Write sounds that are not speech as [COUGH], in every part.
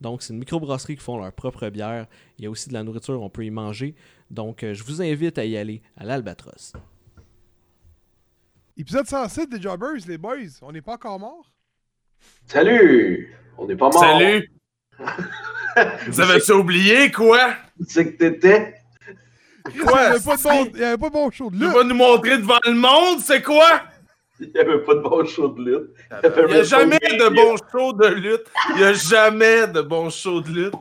Donc, c'est une microbrasserie qui font leur propre bière. Il y a aussi de la nourriture, on peut y manger. Donc, euh, je vous invite à y aller à l'Albatros. Épisode 107 des Jobbers, les boys. On n'est pas encore morts? Salut! On n'est pas mort. Salut! [LAUGHS] Vous avez oublié quoi? C'est que t'étais? Quoi? Il n'y avait, pas de bon- il y avait pas de bon show de Tu lutte. vas nous montrer devant le monde, c'est quoi? Il n'y avait pas de bon show de lutte. Il n'y a jamais de bons shows de lutte. Il n'y a jamais de bons shows de lutte.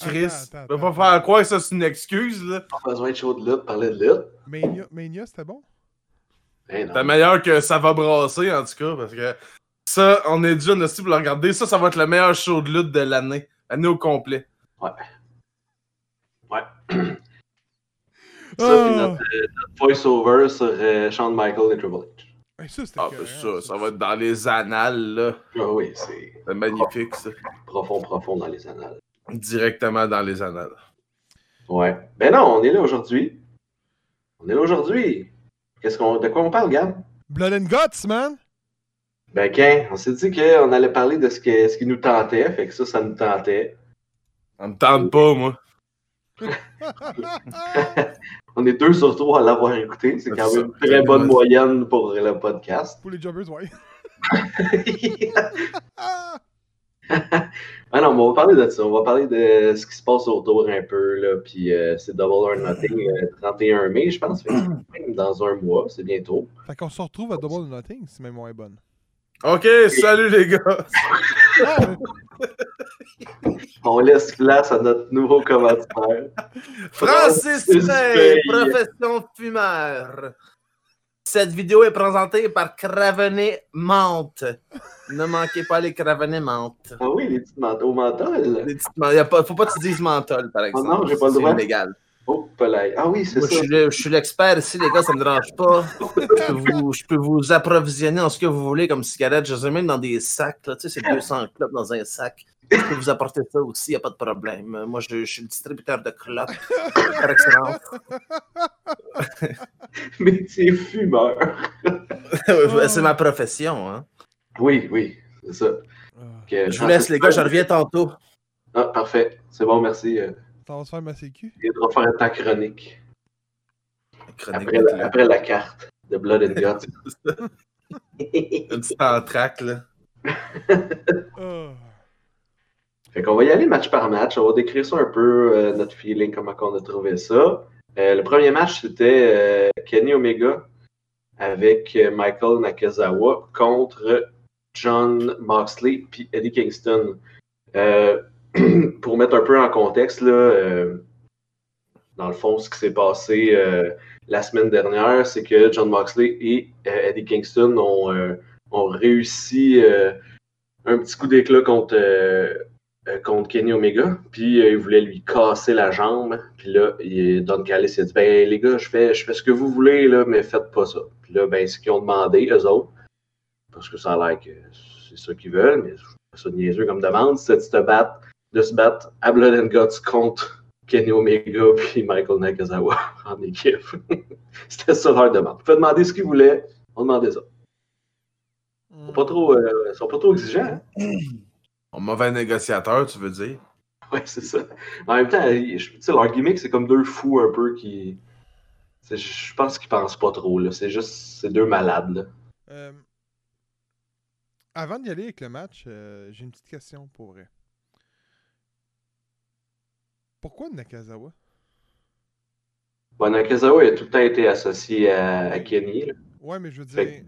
Chris, vas attends. pas faire croire que ça c'est une excuse, là. Pas besoin de show de lutte, parler de lutte. Mania, Mania c'était bon? Ben non. C'est meilleur que ça va brasser, en tout cas, parce que ça, on est déjà aussi pour le regarder. Ça, ça va être le meilleur show de lutte de l'année. L'année au complet. Ouais. Ouais. [CLEARS THROAT] Ça, puis notre, euh, notre voice-over sur euh, Shawn Michael et Triple H. Ça, Ah, ben ça, ça va être dans les annales, là. Ah oui, c'est C'est magnifique, ça. profond, profond dans les annales. Directement dans les annales. Ouais. Ben non, on est là aujourd'hui. On est là aujourd'hui. Qu'est-ce qu'on, de quoi on parle, Gab? Blood and Guts, man! Ben, Ken, on s'est dit qu'on allait parler de ce, que, ce qui nous tentait, fait que ça, ça nous tentait. Ça me tente pas, moi. [LAUGHS] On est deux sur trois à l'avoir écouté. C'est quand même une très bonne moyenne pour le podcast. Pour les Jobbers, ouais. [LAUGHS] Ah! non, mais on va parler de ça. On va parler de ce qui se passe autour un peu. Là. Puis euh, c'est Double or Nothing, euh, 31 mai, je pense. Même dans un mois, c'est bientôt. Fait qu'on se retrouve à Double or Nothing, si même est bonne. Ok, salut les gars. [LAUGHS] Ah, [LAUGHS] On laisse place à notre nouveau commanditaire. Francis profession fumeur. Cette vidéo est présentée par Cravenet Menthe. Ne manquez pas les Cravenet Menthe. Ah oui, les petites manteaux au menthol. Les petites men- y a pas, faut pas que tu dises menthol, par exemple. non, j'ai pas le C'est droit. illégal. Oh. Ah oui, c'est ça. je suis le- je suis l'expert ici, les gars, ça me dérange pas. Je peux, vous, je peux vous approvisionner en ce que vous voulez comme cigarette. Je les ai même dans des sacs. Là. Tu sais, c'est 200 clopes dans un sac. Je peux vous apporter ça aussi, il a pas de problème. Moi, je, je suis le distributeur de clopes. Par excellence. [LAUGHS] Métier fumeur. [LAUGHS] c'est ma profession. Hein. Oui, oui, c'est ça. Ah. Je vous laisse, les gars, je reviens tantôt. Ah, parfait. C'est bon, merci. T'en vas se faire cul? Il va faire ta chronique. Chronique Après, la, clopes. après la carte de Blood and Guts. [LAUGHS] Un petit entraque, là. [LAUGHS] Ah. Fait qu'on va y aller match par match. On va décrire ça un peu, euh, notre feeling, comment on a trouvé ça. Euh, le premier match, c'était euh, Kenny Omega avec euh, Michael Nakazawa contre John Moxley puis Eddie Kingston. [CLEARS THROAT] Pour mettre un peu en contexte, là, euh, dans le fond, ce qui s'est passé euh, la semaine dernière, c'est que John Moxley et euh, Eddie Kingston ont, ont réussi un petit coup d'éclat contre, contre Kenny Omega. Puis euh, il voulait lui casser la jambe. Puis là, Don Callis a dit Ben les gars, je fais, je fais ce que vous voulez, là, mais faites pas ça. Puis là, ben, ce qu'ils ont demandé, eux autres, parce que ça a l'air que c'est ça qu'ils veulent, mais je trouve ça niaiseux comme demande, c'est de se battre, de se battre à Blood and Guts contre Kenny Omega puis Michael Nakazawa [LAUGHS] en équipe. [LAUGHS] C'était ça leur demande. Ils pouvaient demander ce qu'ils voulaient, on demandait ça. Ils sont pas trop, euh, ils sont pas trop exigeants. hein? [CLEARS THROAT] Un mauvais négociateur, tu veux dire? Ouais, c'est ça. En même temps, je- tu sais, leur gimmick, c'est comme deux fous un peu qui. Je pense qu'ils pensent pas trop, là. C'est juste, c'est deux malades, là. Euh, avant d'y aller avec le match, euh, j'ai une petite question pour vrai. Pourquoi Nakazawa? Bon, Nakazawa a tout le temps été associé à, à Kenny, là. Ouais, mais je veux dire.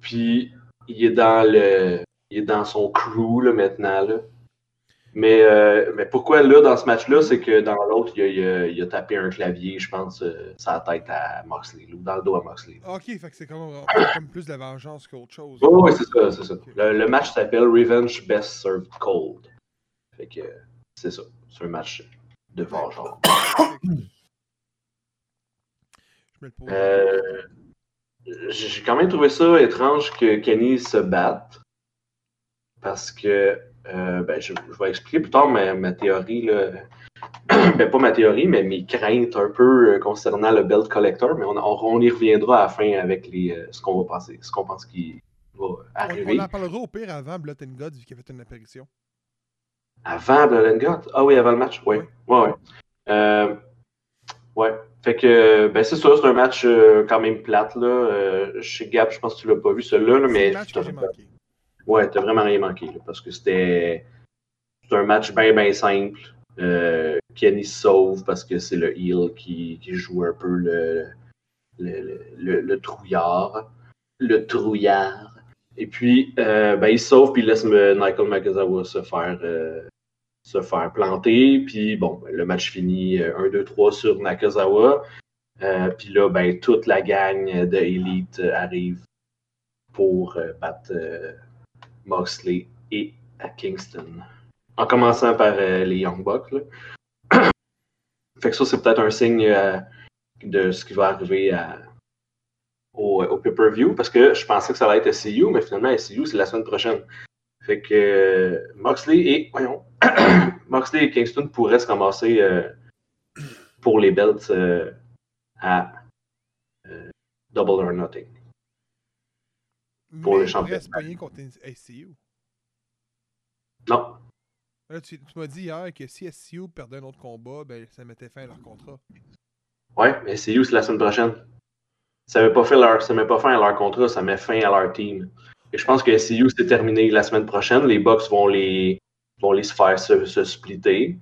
Puis, il est dans le. Il est dans son crew, là, maintenant, là. Mais, euh, mais pourquoi, là, dans ce match-là, c'est que dans l'autre, il, a- il a- il a tapé un clavier, je pense, euh, la tête à Moxley, ou dans le dos à Moxley. Ok, fait que c'est comme, comme plus de la vengeance qu'autre chose. Oui, oui, c'est ça, c'est ça. Le, le match s'appelle Revenge Best Served Cold. Fait que c'est ça. C'est un match de pose. Euh, J'ai quand même trouvé ça étrange que Kenny se batte. Parce que, euh, ben, je, je vais expliquer plus tard ma, ma théorie. Là. [CLEARS THROAT] ben, pas ma théorie, mais mes craintes un peu euh, concernant le Belt Collector. Mais on, on- on y reviendra à la fin avec les, euh, ce qu'on va penser, ce qu'on pense qui va arriver. on en parlera au pire avant Blood and Gods vu qu'il a fait une apparition. Avant Blood? Ah oui, avant le match, oui. Oui. Ouais, ouais. Euh, ouais. Fait que, ben c'est ça, c'est un match euh, quand même plate, là. Euh, chez Gap, je pense que tu l'as pas vu, celui-là, là, mais match que j'ai manqué. ouais, t'as vraiment rien manqué, là, parce que c'était c'est un match bien, bien simple. Euh, Kenny se sauve parce que c'est le heel qui, qui joue un peu le, le, le, le- trouillard. Le trouillard. Et puis, euh, ben, il sauve, puis il laisse Michael Magazawa se faire, euh, se faire planter. Puis, bon, le match finit euh, 1-2-3 sur Nakazawa. Euh, puis là, ben, toute la gang de Elite euh, arrive pour euh, battre euh, et à Kingston. En commençant par euh, les Young Bucks. [COUGHS] fait que ça, c'est peut-être un signe euh, de ce qui va arriver au, au pay-per-view, parce que je pensais que ça allait être SCU, mais finalement, SCU, c'est la semaine prochaine. Fait que euh, Moxley et, voyons, [CLEARS THROAT] Moxley et Kingston pourraient se ramasser euh, pour les belts euh, à Double or Nothing. Pour Mais le championnat. se pogner contre SCU. Non, Là, tu, tu m'as dit hier que si SCU perdait un autre combat, ben, ça mettait fin à leur contrat. Ouais, mais c'est c'est la semaine prochaine. Ça ça met pas fin à leur contrat, ça met fin à leur team. Et je pense que SCU c'est terminé la semaine prochaine. Les Bucks vont les, vont les faire se, se splitter.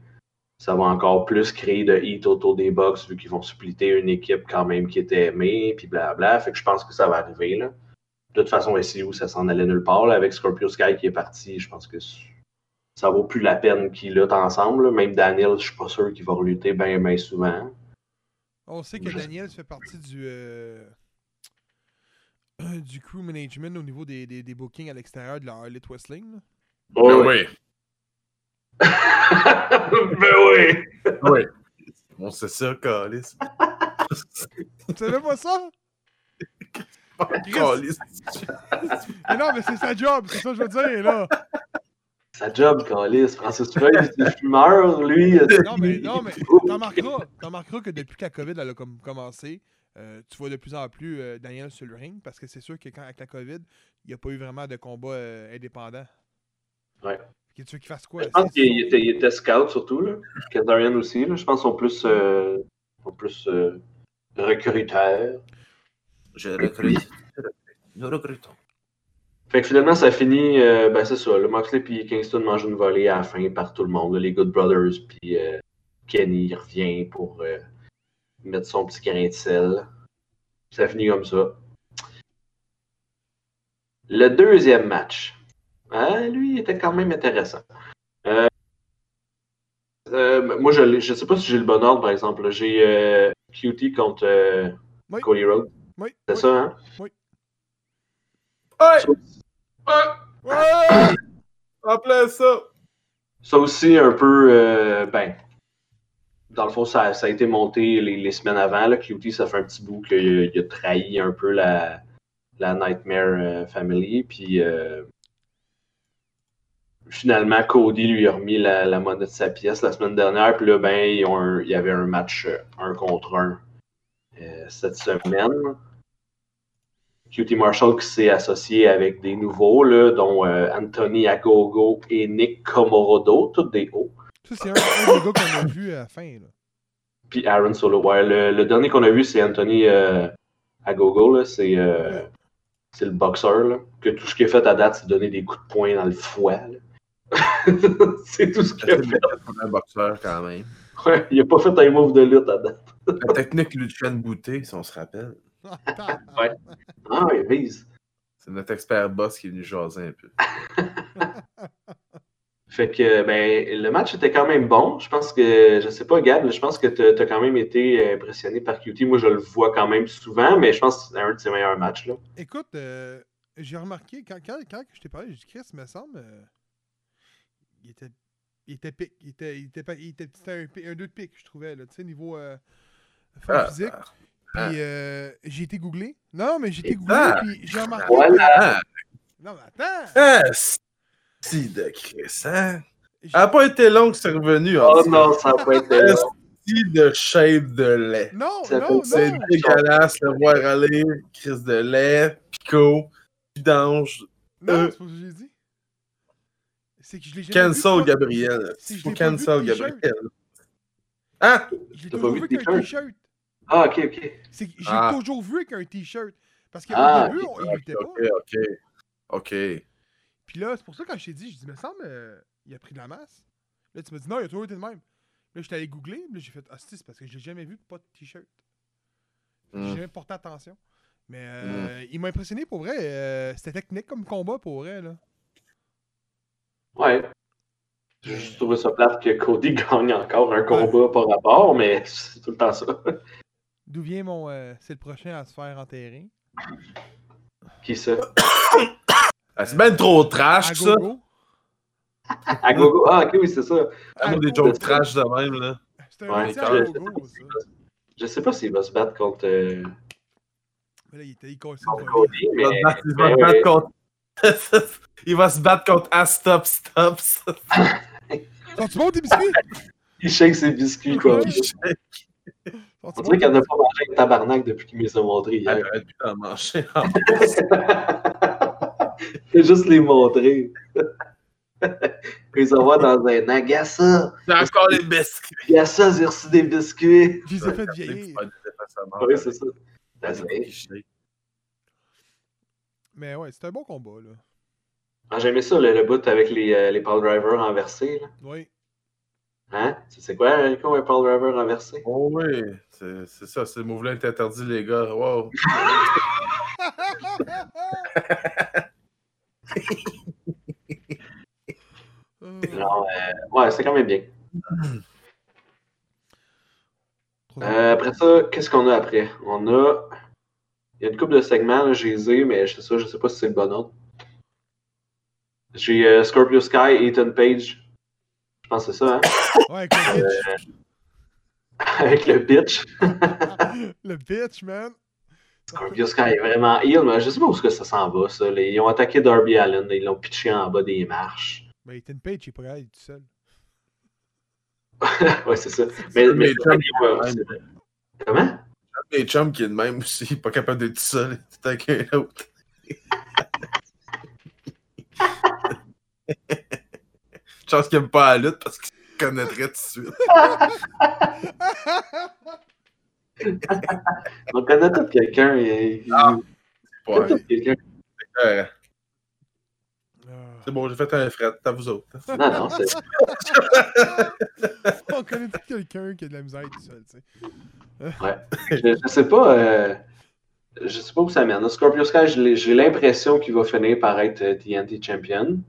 Ça va encore plus créer de heat autour des Bucks vu qu'ils vont splitter une équipe quand même qui était aimée, puis blabla. Fait que je pense que ça va arriver. Là. De toute façon, SCU, ça s'en allait nulle part. là. Avec Scorpio Sky qui est parti, je pense que ça vaut plus la peine qu'ils luttent ensemble. là. Même Daniel, je suis pas sûr qu'il va relutter bien, bien souvent. On sait que Je- Daniel fait partie du, euh, du crew management au niveau des, des, des bookings à l'extérieur de la Harley Wrestling. là? Oh, Ben oui. oui. [LAUGHS] ben oui! oui. On sait ça, Calis. Tu savais pas ça? Calis. Mais non, mais c'est sa job, c'est ça que je veux dire, là. Sa job, Calis. Francis Feuille, c'est fumeur, lui. Non, mais, non, mais t'en remarqueras, t'en remarqueras que depuis que la COVID elle a comme commencé, euh, tu vois de plus en plus euh, Daniel sur le ring parce que c'est sûr que quand avec la COVID, il n'y a pas eu vraiment de combat euh, indépendant. Ouais. Tu veux qu'il fasse quoi? Je pense qu'il était, scout surtout, là. Kazarian aussi, là. Je pense qu'ils sont plus, euh, sont plus euh, recruteurs. Je recrute. Nous recrutons. Fait que finalement, ça finit, euh, ben c'est ça, le Moxley et Kingston mangent une volée à la fin par tout le monde, là, les Good Brothers, puis euh, Kenny revient pour euh, mettre son petit grain de sel. Ça finit comme ça. Le deuxième match, hein, lui, il était quand même intéressant. Euh, euh, moi, je ne sais pas si j'ai le bon ordre, par exemple. J'ai euh, QT contre euh, Oui. Cody Rhodes. Oui, C'est oui. ça, hein? Ouais! [COUGHS] Ouais! En plein ça! Ça aussi, un peu, euh, ben, dans le fond, ça, a été monté les, semaines avant. Là. Ça fait un petit bout qu'il il a trahi un peu la, Nightmare euh, Family. Puis euh, finalement, Cody lui a remis la, monnaie de sa pièce la semaine dernière. Puis là, ben, il y avait un match euh, un contre un euh, cette semaine. QT Marshall qui s'est associé avec des nouveaux, dont euh, Anthony Agogo et Nick Komorodo, tous des hauts. Ça, c'est un, un des gars qu'on a vu à la fin. Là. Puis Aaron Solo. Ouais, le, le dernier qu'on a vu, c'est Anthony euh, Agogo. là. C'est euh, c'est le boxeur. Là, que tout ce qu'il a fait à date, c'est donner des coups de poing dans le foie. [LAUGHS] c'est tout ce qu'il a C'est fait. pour un boxeur quand même. Ouais, il a pas fait un move de lutte à date. La technique Lucien Bouté, si on se rappelle. [LAUGHS] Ouais. Ah, il vise. C'est notre expert boss qui est venu jaser un peu. [LAUGHS] Fait que ben, le match était quand même bon. Je pense que, je sais pas, Gab, je pense que tu as quand même été impressionné par QT. Moi, je le vois quand même souvent, mais je pense que c'est un de ses meilleurs matchs. Là. Écoute, euh, j'ai remarqué, quand, quand, quand je t'ai parlé, j'ai dit, Chris, me semble, euh, il était il était pic. Il était, il était, pas- il était, un, un 2 de pic, je trouvais, là, tu sais, niveau euh, Ah, physique. ah, Puis euh, j'ai été googlé. Non, mais j'ai été googlé, ah, puis j'ai remarqué. Voilà. Ah, Non, mais attends! ah, si de crescent. J'ai- Elle a pas été longue, c'est revenu. en Oh non, ça n'a pas été là. Si de shape de lait. Non, Ça non, C'est dégueulasse de voir aller crise de lait, picot, vidange. Non, Euh. c'est pas ce que j'ai dit. C'est que je l'ai jamais vu. Cancel pas- Gabriel. Je Faut vu cancel. Gabriel. Hein? Je l'ai T'as pas toujours vu vu avec un t-shirt? Ah, ok, ok. C'est que j'ai Ah. toujours vu avec un t-shirt. Parce qu'au Ah, début, ok, on, il Ok, luttait pas. ok, ok. Puis là, c'est pour ça que quand je t'ai dit, je dis, me semble, euh, il a pris de la masse. Là, tu m'as dit, non, il a toujours été de même. Là, j'étais allé googler, puis là, j'ai fait, ah, c'est parce que je l'ai jamais vu, pas de t-shirt. J'ai Hmm. jamais porté attention. Mais euh, il m'a impressionné pour vrai. euh, C'était technique comme combat pour vrai, là. Ouais. J'ai juste trouvé ça plate que Cody [LAUGHS] gagne encore un combat par rapport, mais c'est tout le temps ça. D'où vient mon. euh, c'est le prochain à se faire enterrer. Qui ça? [COUGHS] Ah, c'est bien trop trash, À ça. À gogo. Ah, ok, oui, c'est ça. Ah, des jokes trash de même, là. Ouais, je- sais pas s'il va se battre contre, euh, Mais là, il était il contre Il va se battre- il contre. [LAUGHS] Il va se battre contre Ah Stop Stop. Stop. [LAUGHS] Sont-tu bons tes biscuits? Il shake ses biscuits, quoi. Ouais. On Sont-tu dirait qu'il n'a pas mangé un tabarnak depuis qu'il me les a montrés hier. Arrête plus d'en manger. [LAUGHS] [LAUGHS] juste les montrer. [LAUGHS] Ils envoient dans un an. Gars, ça! J'ai encore les biscuits. Gars, ça, j'ai reçu des biscuits! Je les ai fait vieillir. Oui, c'est ça. Mais ouais, c'était un bon combat, là. Ah, J'ai aimé ça, le, le bout avec les, euh, les Paul Driver renversés. Là. Oui. Hein? Tu sais quoi, Rico, un Paul Driver renversé? Oh oui, c'est c'est ça, ce move-là est interdit, les gars. Wow. [LAUGHS] Euh, Non, euh, ouais, c'est quand même bien. Euh, après ça, qu'est-ce qu'on a après? On a. Il y a une couple de segments, là, j'ai les ai, mais je sais, ça, je sais pas si c'est le bon ordre. J'ai euh, Scorpio Sky, Ethan Page. Je pense que c'est ça, hein? Ouais, avec le bitch. [LAUGHS] Avec le bitch. [LAUGHS] le bitch, man. Scorpio Sky est vraiment heal, mais je sais pas où est-ce que ça s'en va, ça. Ils ont attaqué Darby Allen, ils l'ont pitché en bas des marches. Mais Ethan Page, il est pas grave, il est tout seul. [LAUGHS] ouais, c'est ça. Mais, mais, Mais Trump, ouais, c'est- Comment? Les chums qui est de même aussi, pas capable d'être tout seul, tout avec un autre. Chance qu'il aime pas la lutte parce qu'il se connaîtrait tout de suite. [LAUGHS] [LAUGHS] On connaît tout quelqu'un. et- Ah. Ouais, quelqu'un. euh, Ah. c'est bon, j'ai fait un fret, à vous autres. Non, non, c'est. [LAUGHS] On connaît tout quelqu'un qui a de la misère tout seul, tu sais. Ouais. Je, je sais pas. euh, Je sais pas où ça mène. Scorpio Sky, je l'ai- j'ai l'impression qu'il va finir par être euh, TNT Champion.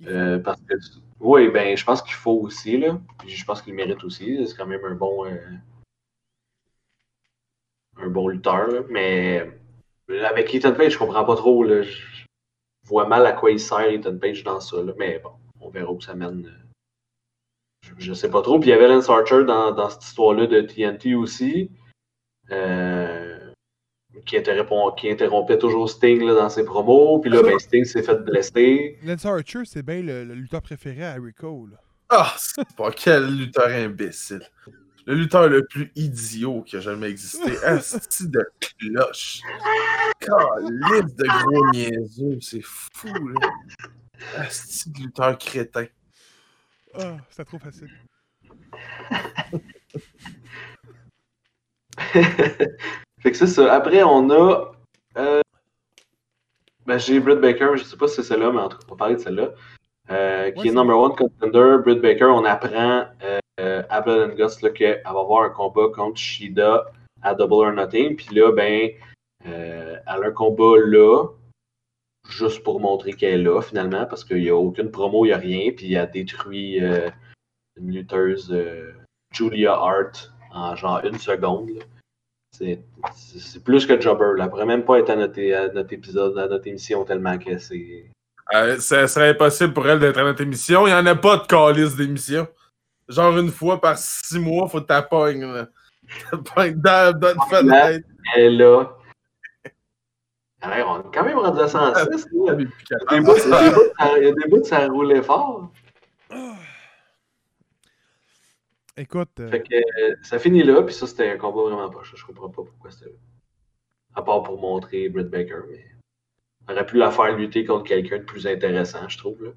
Il Euh, parce que. Oui, ben, je pense qu'il faut aussi, là. Puis je pense qu'il le mérite aussi. C'est quand même un bon. euh, Un bon lutteur, là. Mais. Avec Ethan Page, je comprends pas trop, là. Je vois mal à quoi il sert Ethan Page dans ça, là. Mais bon, on verra où ça mène. Je, je sais pas trop. Puis il y avait Lance Archer dans, dans cette histoire-là de TNT aussi. Euh, qui, interrompt- qui interrompait toujours Sting là, dans ses promos. Puis là, ben, Sting s'est fait blesser. Lance Archer, c'est bien le, le lutteur préféré à Rico. Ah, c'est pas quel lutteur imbécile. Le lutteur le plus idiot qui a jamais existé. [LAUGHS] Asti de cloche. Calice de gros niaiseux, c'est fou, là. Asti de lutteur crétin. Ah, c'était trop facile. [LAUGHS] fait que c'est ça. Après, on a. euh, ben, j'ai Britt Baker, je sais pas si c'est celle-là, mais en tout cas, on va parler de celle-là. euh, qui Ouais, est number one contender. Britt Baker, on apprend euh, euh, à Blood and qu'elle va avoir un combat contre Shida à Double or Nothing. Puis là, ben, euh, elle a un combat là, juste pour montrer qu'elle est là, finalement, parce qu'il n'y a aucune promo, il n'y a rien. Puis elle a détruit euh, une lutteuse, euh, Julia Hart, en genre une seconde. C'est plus que Jobber. Elle pourrait même pas être à notre, à notre épisode, à notre émission tellement que c'est Euh, ça serait impossible pour elle d'être à notre émission. Il n'y en a pas de calice d'émission. Genre une fois par six mois, faut que t'appognes. là. [LAUGHS] T'appognes dans, dans une fenêtre. Elle est là. Alors, on est quand même rendu à 106. là. Puis Il y a des bouts- il y a des bouts, ça- y a des bouts, ça roulait fort. [SIGHS] Écoute, euh, Fait que euh, ça finit là, puis ça, c'était un combat vraiment poche. Je comprends pas pourquoi c'était là. À part pour montrer Britt Baker, mais. On aurait pu la faire lutter contre quelqu'un de plus intéressant, je trouve. là.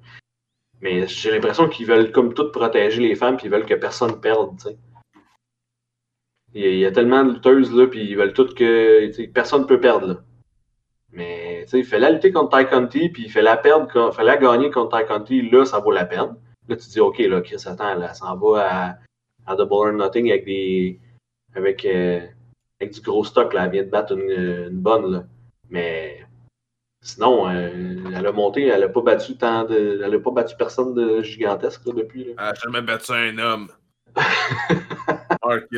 Mais j'ai l'impression qu'ils veulent comme tout protéger les femmes, puis ils veulent que personne perde, tu sais. Il y, a, tellement de lutteuses, là, puis ils veulent toutes que. Personne peut perdre, là. Mais, tu sais, il la lutter contre Ty Conti, puis il la perdre, la gagner contre Ty Conti, là, ça vaut la peine. Là, tu dis, OK, là, Chris, attends, là, s'en va à à Double or Nothing avec des. avec, euh, avec du gros stock là. Elle vient de battre une, une bonne là. Mais sinon, euh, elle a monté, elle a pas battu tant de. Elle a pas battu personne de gigantesque là, depuis. Là. Elle a jamais battu un homme. [LAUGHS]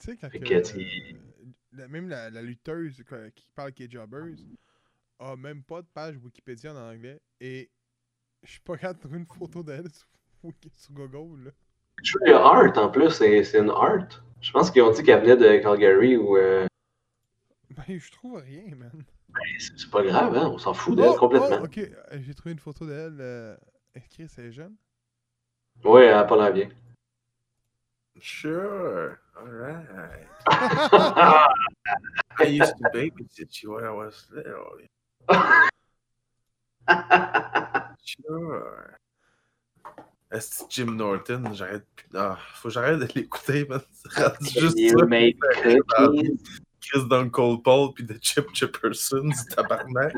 Tu sais, quand que, euh, la- même la, la lutteuse quoi, qui parle qui est jobbeuse a même pas de page Wikipédia en anglais et je suis pas capable de trouver une photo d'elle sur, sur Google. Là. Je trouve qu'il y a Art en plus, c'est c'est une Art. Je pense qu'ils ont dit qu'elle venait de Calgary ou. euh, Ben, je trouve rien, man. C'est c'est pas grave, hein, on s'en fout d'elle Oh, complètement. oh, ok, j'ai trouvé une photo d'elle. Euh, écrit, c'est jeune. Ouais, elle a pas l'air bien. Sure. Alright. [LAUGHS] I used to babysit you when I was little. [LAUGHS] Sure. Est-ce que Jim Norton, j'arrête plus. Ah, faut que j'arrête de l'écouter, man. C'est juste You ça. make cookies. Chris d'Uncle Paul puis de Chip Chipperson, du tabarnak.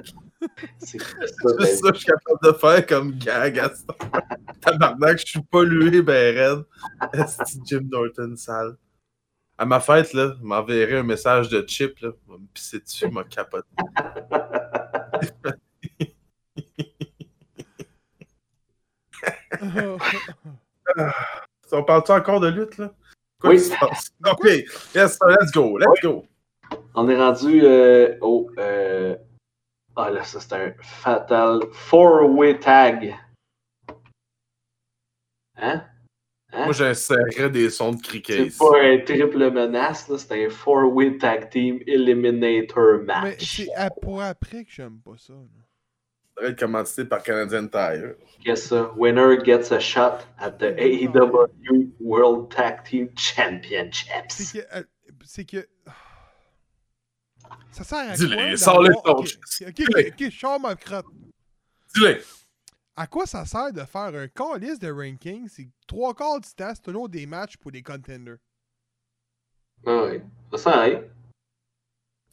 C'est [LAUGHS] juste ça que je suis capable de faire comme gag à ce temps. Tabarnak, je suis pollué, ben raide. Est-ce que Jim Norton sale? À ma fête, là, il m'enverrait un message de Chip, là. Il va me pisser dessus, il m'a capoté. On parle-tu encore de lutte, là? Quoi Oui. se passe? Ok, yes, let's go, let's go. On est rendu euh, au. euh, Ah là, ça c'est un fatal four-way tag. Hein? Hein? Moi, j'insérerais des sons de cricket. C'est pas un triple menace, là, c'est un four-way tag team eliminator Mais match. c'est à- pour après que j'aime pas ça. là. Ça devrait être commandité par Canadian Tire. Qu'est-ce ça? Winner gets a shot at the AEW World Tag Team Championships. C'est que. euh, C'est que. Ça sert à Dis-le, quoi? sors-le de d'avoir- ton Ok, ok, Dis-le. je sors ma crotte. Dis-le! À quoi ça sert de faire un calice de ranking? C'est trois quarts du temps, c'est toujours des matchs pour des contenders? Ah oui, ça sert à rien.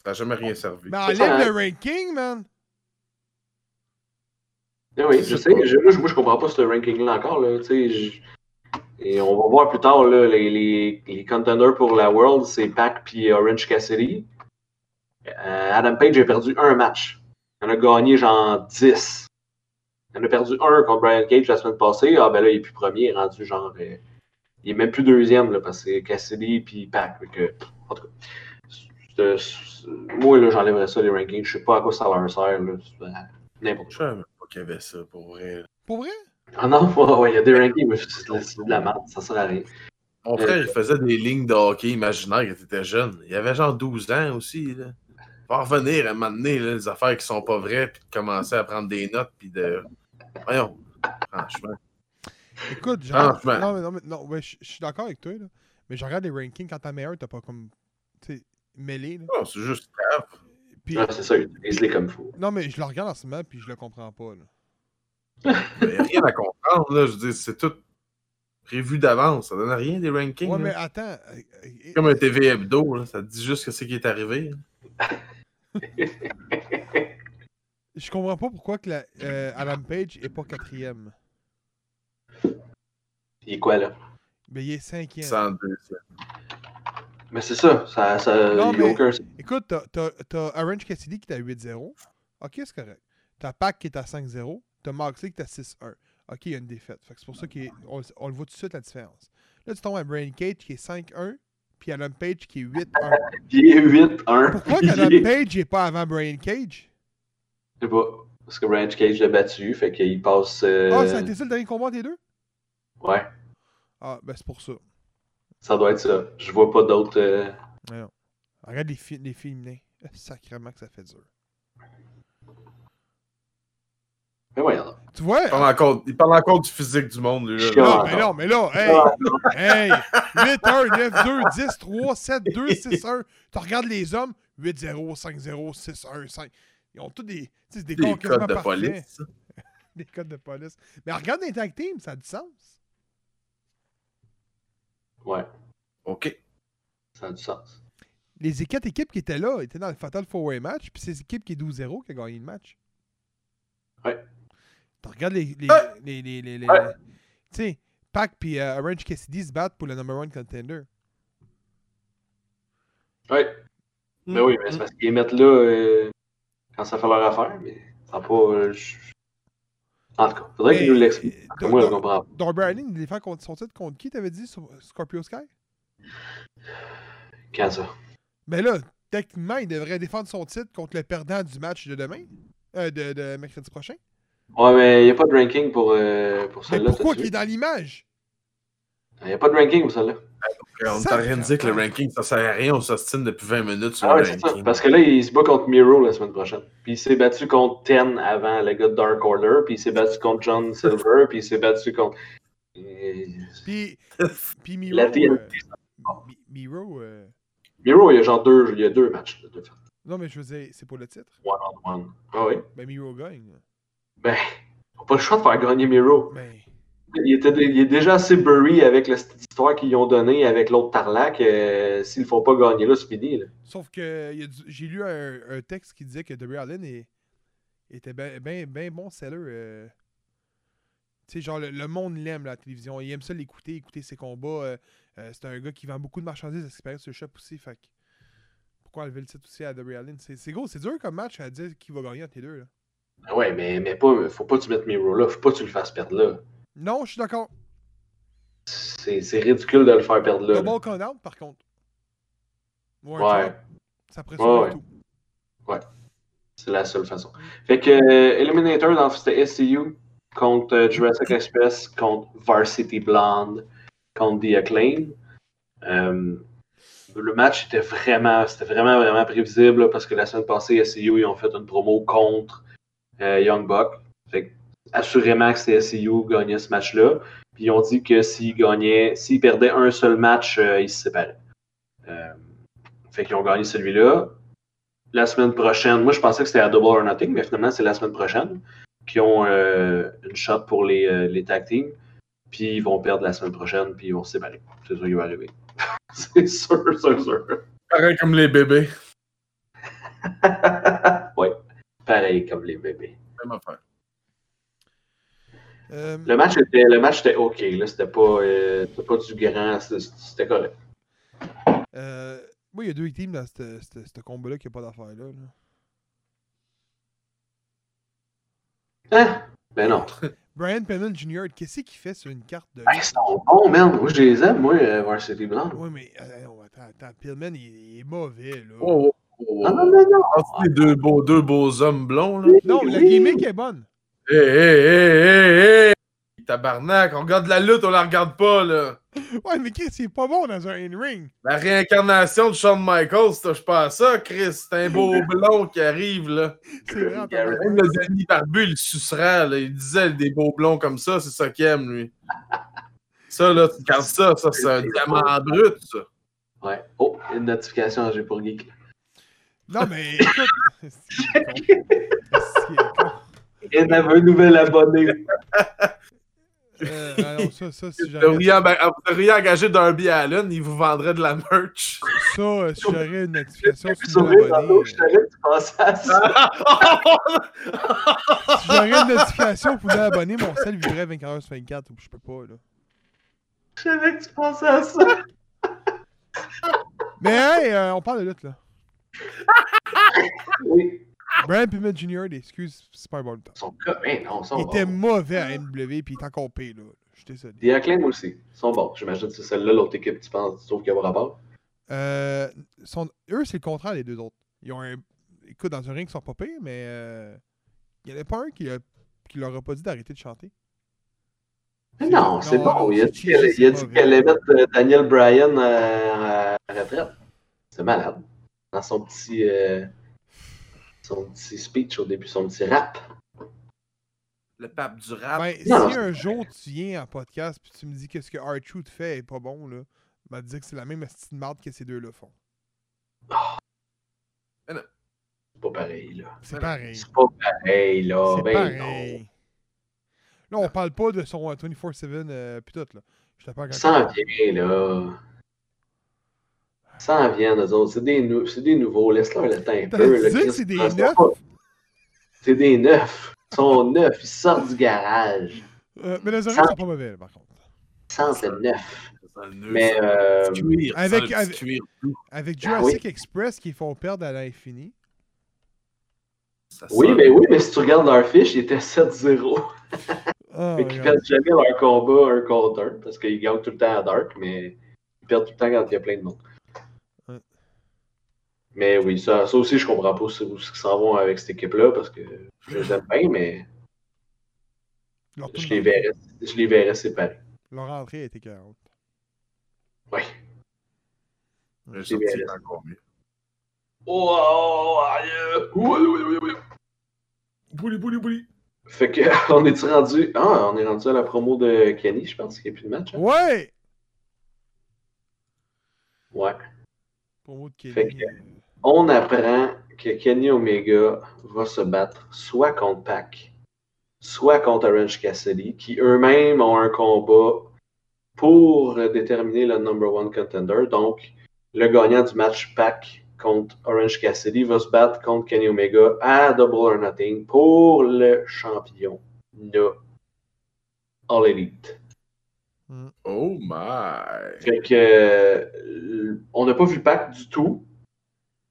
Ça n'a jamais rien servi. Mais enlève le ranking, man! Ah oui, Je sais je- moi, je, moi, je comprends pas ce ranking-là encore. Là, tu sais, je- Et on va voir plus tard là, les, les, les contenders pour la World, c'est Pac puis Orange Cassidy. Euh, Adam Page a perdu un match. Il en a gagné genre 10. Il en a perdu un contre Brian Cage la semaine passée. Ah ben là, il est plus premier, il est rendu genre. euh, il est même plus deuxième là, parce que c'est Cassidy puis Pac. En tout cas. moi là, j'enlèverais ça les rankings. Je sais pas à quoi ça leur sert. N'importe Je quoi. savais même pas qu'il y avait ça, pour vrai. Pour vrai? Ah non, [LAUGHS] ouais, ouais, il y a des rankings, mais c'est de la merde, ça sert à rien. Mon frère, il faisait des lignes de hockey imaginaire quand il était jeune. Il avait genre 12 ans aussi. Là. Va revenir à un moment donné, là, les affaires qui sont pas vraies, puis de commencer à prendre des notes, puis de. Voyons. Franchement. Écoute. Non, mais, non, mais, non, ouais, je suis d'accord avec toi, là. Mais je regarde les rankings quand t'as meilleur, t'as pas comme. Tu sais, mêlé, là. Non, c'est juste grave. Puis, Ouais, c'est ça, utilise-les comme il faut. non, mais je le regarde en ce moment, puis je le comprends pas, là. Il n'y a rien à comprendre, là. Je veux dire, c'est tout prévu d'avance. Ça donne rien des rankings. Ouais, là. mais attends. euh, euh, Comme un TV hebdo, là. Ça te dit juste que c'est qui est arrivé. [LAUGHS] Je comprends pas pourquoi que la, euh, Adam Page est pas quatrième. Il est quoi, là? Ben, il est cinquième. 102. Mais c'est ça, ça, ça Non, il mais- aucun... Écoute, t'as- t'as t'as Orange Cassidy qui est à 8-0. Ok, c'est correct. T'as Pac qui est à 5-0. T'as Moxley qui est à 6-1. Ok, il y a une défaite. Fait que c'est pour ça qu'on on le voit tout de suite la différence. Là, tu tombes à Brain Cage qui est 5-1. Puis Adam Page qui est 8-1. [LAUGHS] Il est 8-1. Pourquoi est- Page n'est pas avant Brain Cage? Je sais pas. Parce que Branch Cage l'a battu, fait qu'il passe. euh, Ah, ça a été ça le dernier combat les deux? Ouais, Ah, ben c'est pour ça. ça doit être ça. Je vois pas d'autres. euh, non. Regarde les, fi les féminins. Sacrément que ça fait dur. Mais voyons. Tu vois? Il parle, encore, il parle encore du physique du monde, lui. là. Non, mais non. mais là, hey! hey! 8, 1, 9, 2, 10, 3, 7, 2, 6, 1. Tu regardes les hommes, 8, 0, 5, 0, 6, 1, 5. Ils ont tous des, tu sais, des, Des codes de parfaits. police. [LAUGHS] Des codes de police. Mais regarde les tag teams, ça a du sens. Ouais, OK. ça a du sens. Les quatre équipes qui étaient là étaient dans le Fatal Four Way match, puis c'est l'équipe qui est 12-0 qui a gagné le match. Ouais. Tu regardes les. les, Ouais. les, les, les- les- Ouais. Tu sais, Pac puis euh, Orange Cassidy se battent pour le number one contender. Ouais. Ben oui, mais c'est parce qu'ils les mettent là euh, quand ça fait leur affaire, mais pas. euh, En tout cas, faudrait qu'ils nous l'expliquent. euh, Moi, je comprends pas. Darby Allin, il défend contre son titre contre qui, t'avais dit, sur Scorpio Sky? Quand ça? Mais là, techniquement, il devrait défendre son titre contre le perdant du match de demain, euh, de, de mercredi prochain. Ouais, mais il n'y a pas de ranking pour, euh, pour celle-là. pourquoi qu'il est dans l'image? Il n'y a pas de ranking pour celle-là. On est en train de dire que le ranking, ça sert à rien. On s'ostine depuis 20 minutes sur Ah ouais, le ça. ranking. Parce que là, il se bat contre Miro la semaine prochaine. Puis il s'est battu contre Ten avant, le gars de Dark Order. Puis il s'est battu contre John Silver. Puis il s'est battu contre. Euh, Puis, [LAUGHS] puis Miro. La TNT, euh, Mi- Miro. euh, Miro, il y a genre deux, il y a deux matchs. là, de fait. Non, mais je veux dire, c'est pour le titre. One on one. Ah oui? Ben, Miro gagne. Ben, n'a pas le choix de faire gagner Miro. Mais. Il, était, il est déjà assez burry avec la petite histoire qu'ils ont donnée avec l'autre Tarlac. euh, S'ils ne font pas gagner là, c'est fini. Là. Sauf que j'ai lu un, un texte qui disait que Darby Allin est- était bien ben, ben bon seller. euh. Tu sais, genre, le, le monde l'aime, la télévision. Il aime ça l'écouter, écouter ses combats. euh, euh, c'est un gars qui vend beaucoup de marchandises d'expérience sur le shop aussi. Fait pourquoi enlever le titre aussi à Darby Allin? C'est c'est gros, c'est dur comme match à dire qui va gagner entre les deux. Là. Ah Ouais, mais, mais pas, faut pas que tu mettes Miro là. Faut pas que tu le fasses perdre là. Non, je suis d'accord. C'est c'est ridicule de le faire perdre là. Double count out, par contre. Ou un Ouais. ça Ouais, pressionne ouais. tout. C'est la seule façon. Fait que euh, Eliminator dans c'était SCU contre euh, Jurassic Express, contre Varsity Blonde, contre The Acclaim. Euh, le match était vraiment, c'était vraiment, vraiment prévisible là, parce que la semaine passée, SCU ils ont fait une promo contre Young Buck. Fait que, assurément que qui gagnait ce match-là. Puis ils ont dit que s'ils gagnaient, s'ils perdaient un seul match, euh, ils se séparaient. Euh, fait qu'ils ont gagné celui-là la semaine prochaine. Moi, je pensais que c'était à Double or Nothing, mais finalement, c'est la semaine prochaine qui ont euh, une shot pour les, euh, les tag teams. Puis ils vont perdre la semaine prochaine, puis ils vont se séparer. C'est ça qui va arriver. [LAUGHS] c'est sûr, sûr, sûr. Pareil comme les bébés. [LAUGHS] oui, pareil comme les bébés. Même affaire. Euh, Le match était, le match était OK. Là, c'était pas, euh, pas du grand, c'était, correct. euh, moi, il y a deux teams dans ce ce- ce combat-là qui n'a pas d'affaire là. là. Hein? Ben non. [LAUGHS] Brian Pillman Jr., qu'est-ce qu'il fait sur une carte de. Hey, ils sont bons, man. Moi, je les aime, moi, euh, Varsity Blonde. Oui, mais euh, non, attends, attends, Pillman, il, il est mauvais, là. Oh, oh, oh, oh. Non, non, non. Ah, c'est deux beaux, deux beaux hommes blonds, là. non, la gimmick est bonne. Hé, hé, hé, hé, hé! Tabarnak, on regarde la lutte, on la regarde pas, là. Ouais, mais Chris, il est pas bon dans un in-ring. La réincarnation de Shawn Michaels, touche pas à ça, Chris. C'est un beau [LAUGHS] blond qui arrive, là. C'est vrai. Même le Denis Barbu, il sucera, là. Il disait des beaux blonds comme ça, c'est ça qu'il aime, lui. [LAUGHS] Ça, là, tu regardes ça, ça, c'est un diamant brut, ça. Ouais. Oh, une notification j'ai pour Geek. Non, mais. Et [LAUGHS] on avait un nouvel abonné. Euh, non, ça, ça, si Vous j'avais devriez, emba- vous devriez engager Darby Allen, il vous vendrait de la merch. ça, euh, si j'aurais une notification sur mon abonné, je savais que tu pensais à ça. [LAUGHS] si j'aurais une notification pour abonner, mon sel vibrait 24 heures sur 24, ou je peux pas, là. Je savais que tu pensais à ça. Mais hey, euh, on parle de lutte, là. Oui. Brian Pillman Jr., des excuses, c'est pas un bon temps. Son cas, non, Il était mauvais à NW, puis il est encore payé, là. Je suis désolé. The Acclaim aussi. Ils sont bons. J'imagine que c'est celle-là, l'autre équipe, tu penses, tu trouves qu'il y a rapport? Euh, son- Eux, c'est le contraire des deux autres. Ils ont un. Écoute, dans un ring, ils sont pas pires, mais. euh, Il y en a pas un qui, a- qui leur a pas dit d'arrêter de chanter. Mais non, c'est bon. Il a dit qu'elle allait mettre euh, Daniel Bryan à retraite. C'est malade. Dans son petit, euh, son petit speech au début, son petit rap. Le pape du rap. Ben, si Non, un jour tu viens en podcast puis tu me dis que ce que R-Truth fait est pas bon, là, ben, te dire que c'est la même petite marde que ces deux-là font. C'est pas pareil, là. C'est Ben, pareil. C'est pas pareil, là. C'est Ben pareil. Là, on parle pas de son euh, 24-7 euh, pis tout, là. Je te parle quand Ça en vient, là. Ça en vient, nous autres. C'est des, nou- c'est des nouveaux. Laisse-leur le temps un peu. c'est des neufs? C'est des neufs. Ils sont neufs. Ils sortent du garage. Euh, mais les oreilles sont pas mauvais, par contre. Ils sentent le neuf. Mais, euh, cuir, avec- avec- cuir Ah Jurassic Express qui font perdre à l'infini. Oui, mais oui, mais si tu regardes leur fiche, ils étaient 7-0. Ah, Fait qu'ils regarde. perdent jamais leur combat un contre un, parce qu'ils gagnent tout le temps à Dark, mais ils perdent tout le temps quand il y a plein de monde. Mais oui, ça, ça aussi, je comprends pas ce, où ils s'en vont avec cette équipe-là, parce que je les aime bien, mais Leur, je les verrais, je les verrais séparés. leur entrée a été 40. Oui. Ça bien. tire encore mieux. Oh, oh, aïe, oui, oui, oui, oui. Bouli, bouli, bouli. Fait que, [LAUGHS] on est rendu. Ah, on est rendu à la promo de Kenny, je pense qu'il n'y a plus de match. hein? Ouais! Ouais. Promo de Kenny. Fait que- euh, on apprend que Kenny Omega va se battre soit contre Pac, soit contre Orange Cassidy, qui eux-mêmes ont un combat pour déterminer le number one contender. Donc, le gagnant du match Pac contre Orange Cassidy va se battre contre Kenny Omega à Double or Nothing pour le champion de All Elite. Oh my. Fait que euh, on n'a pas vu Pac du tout.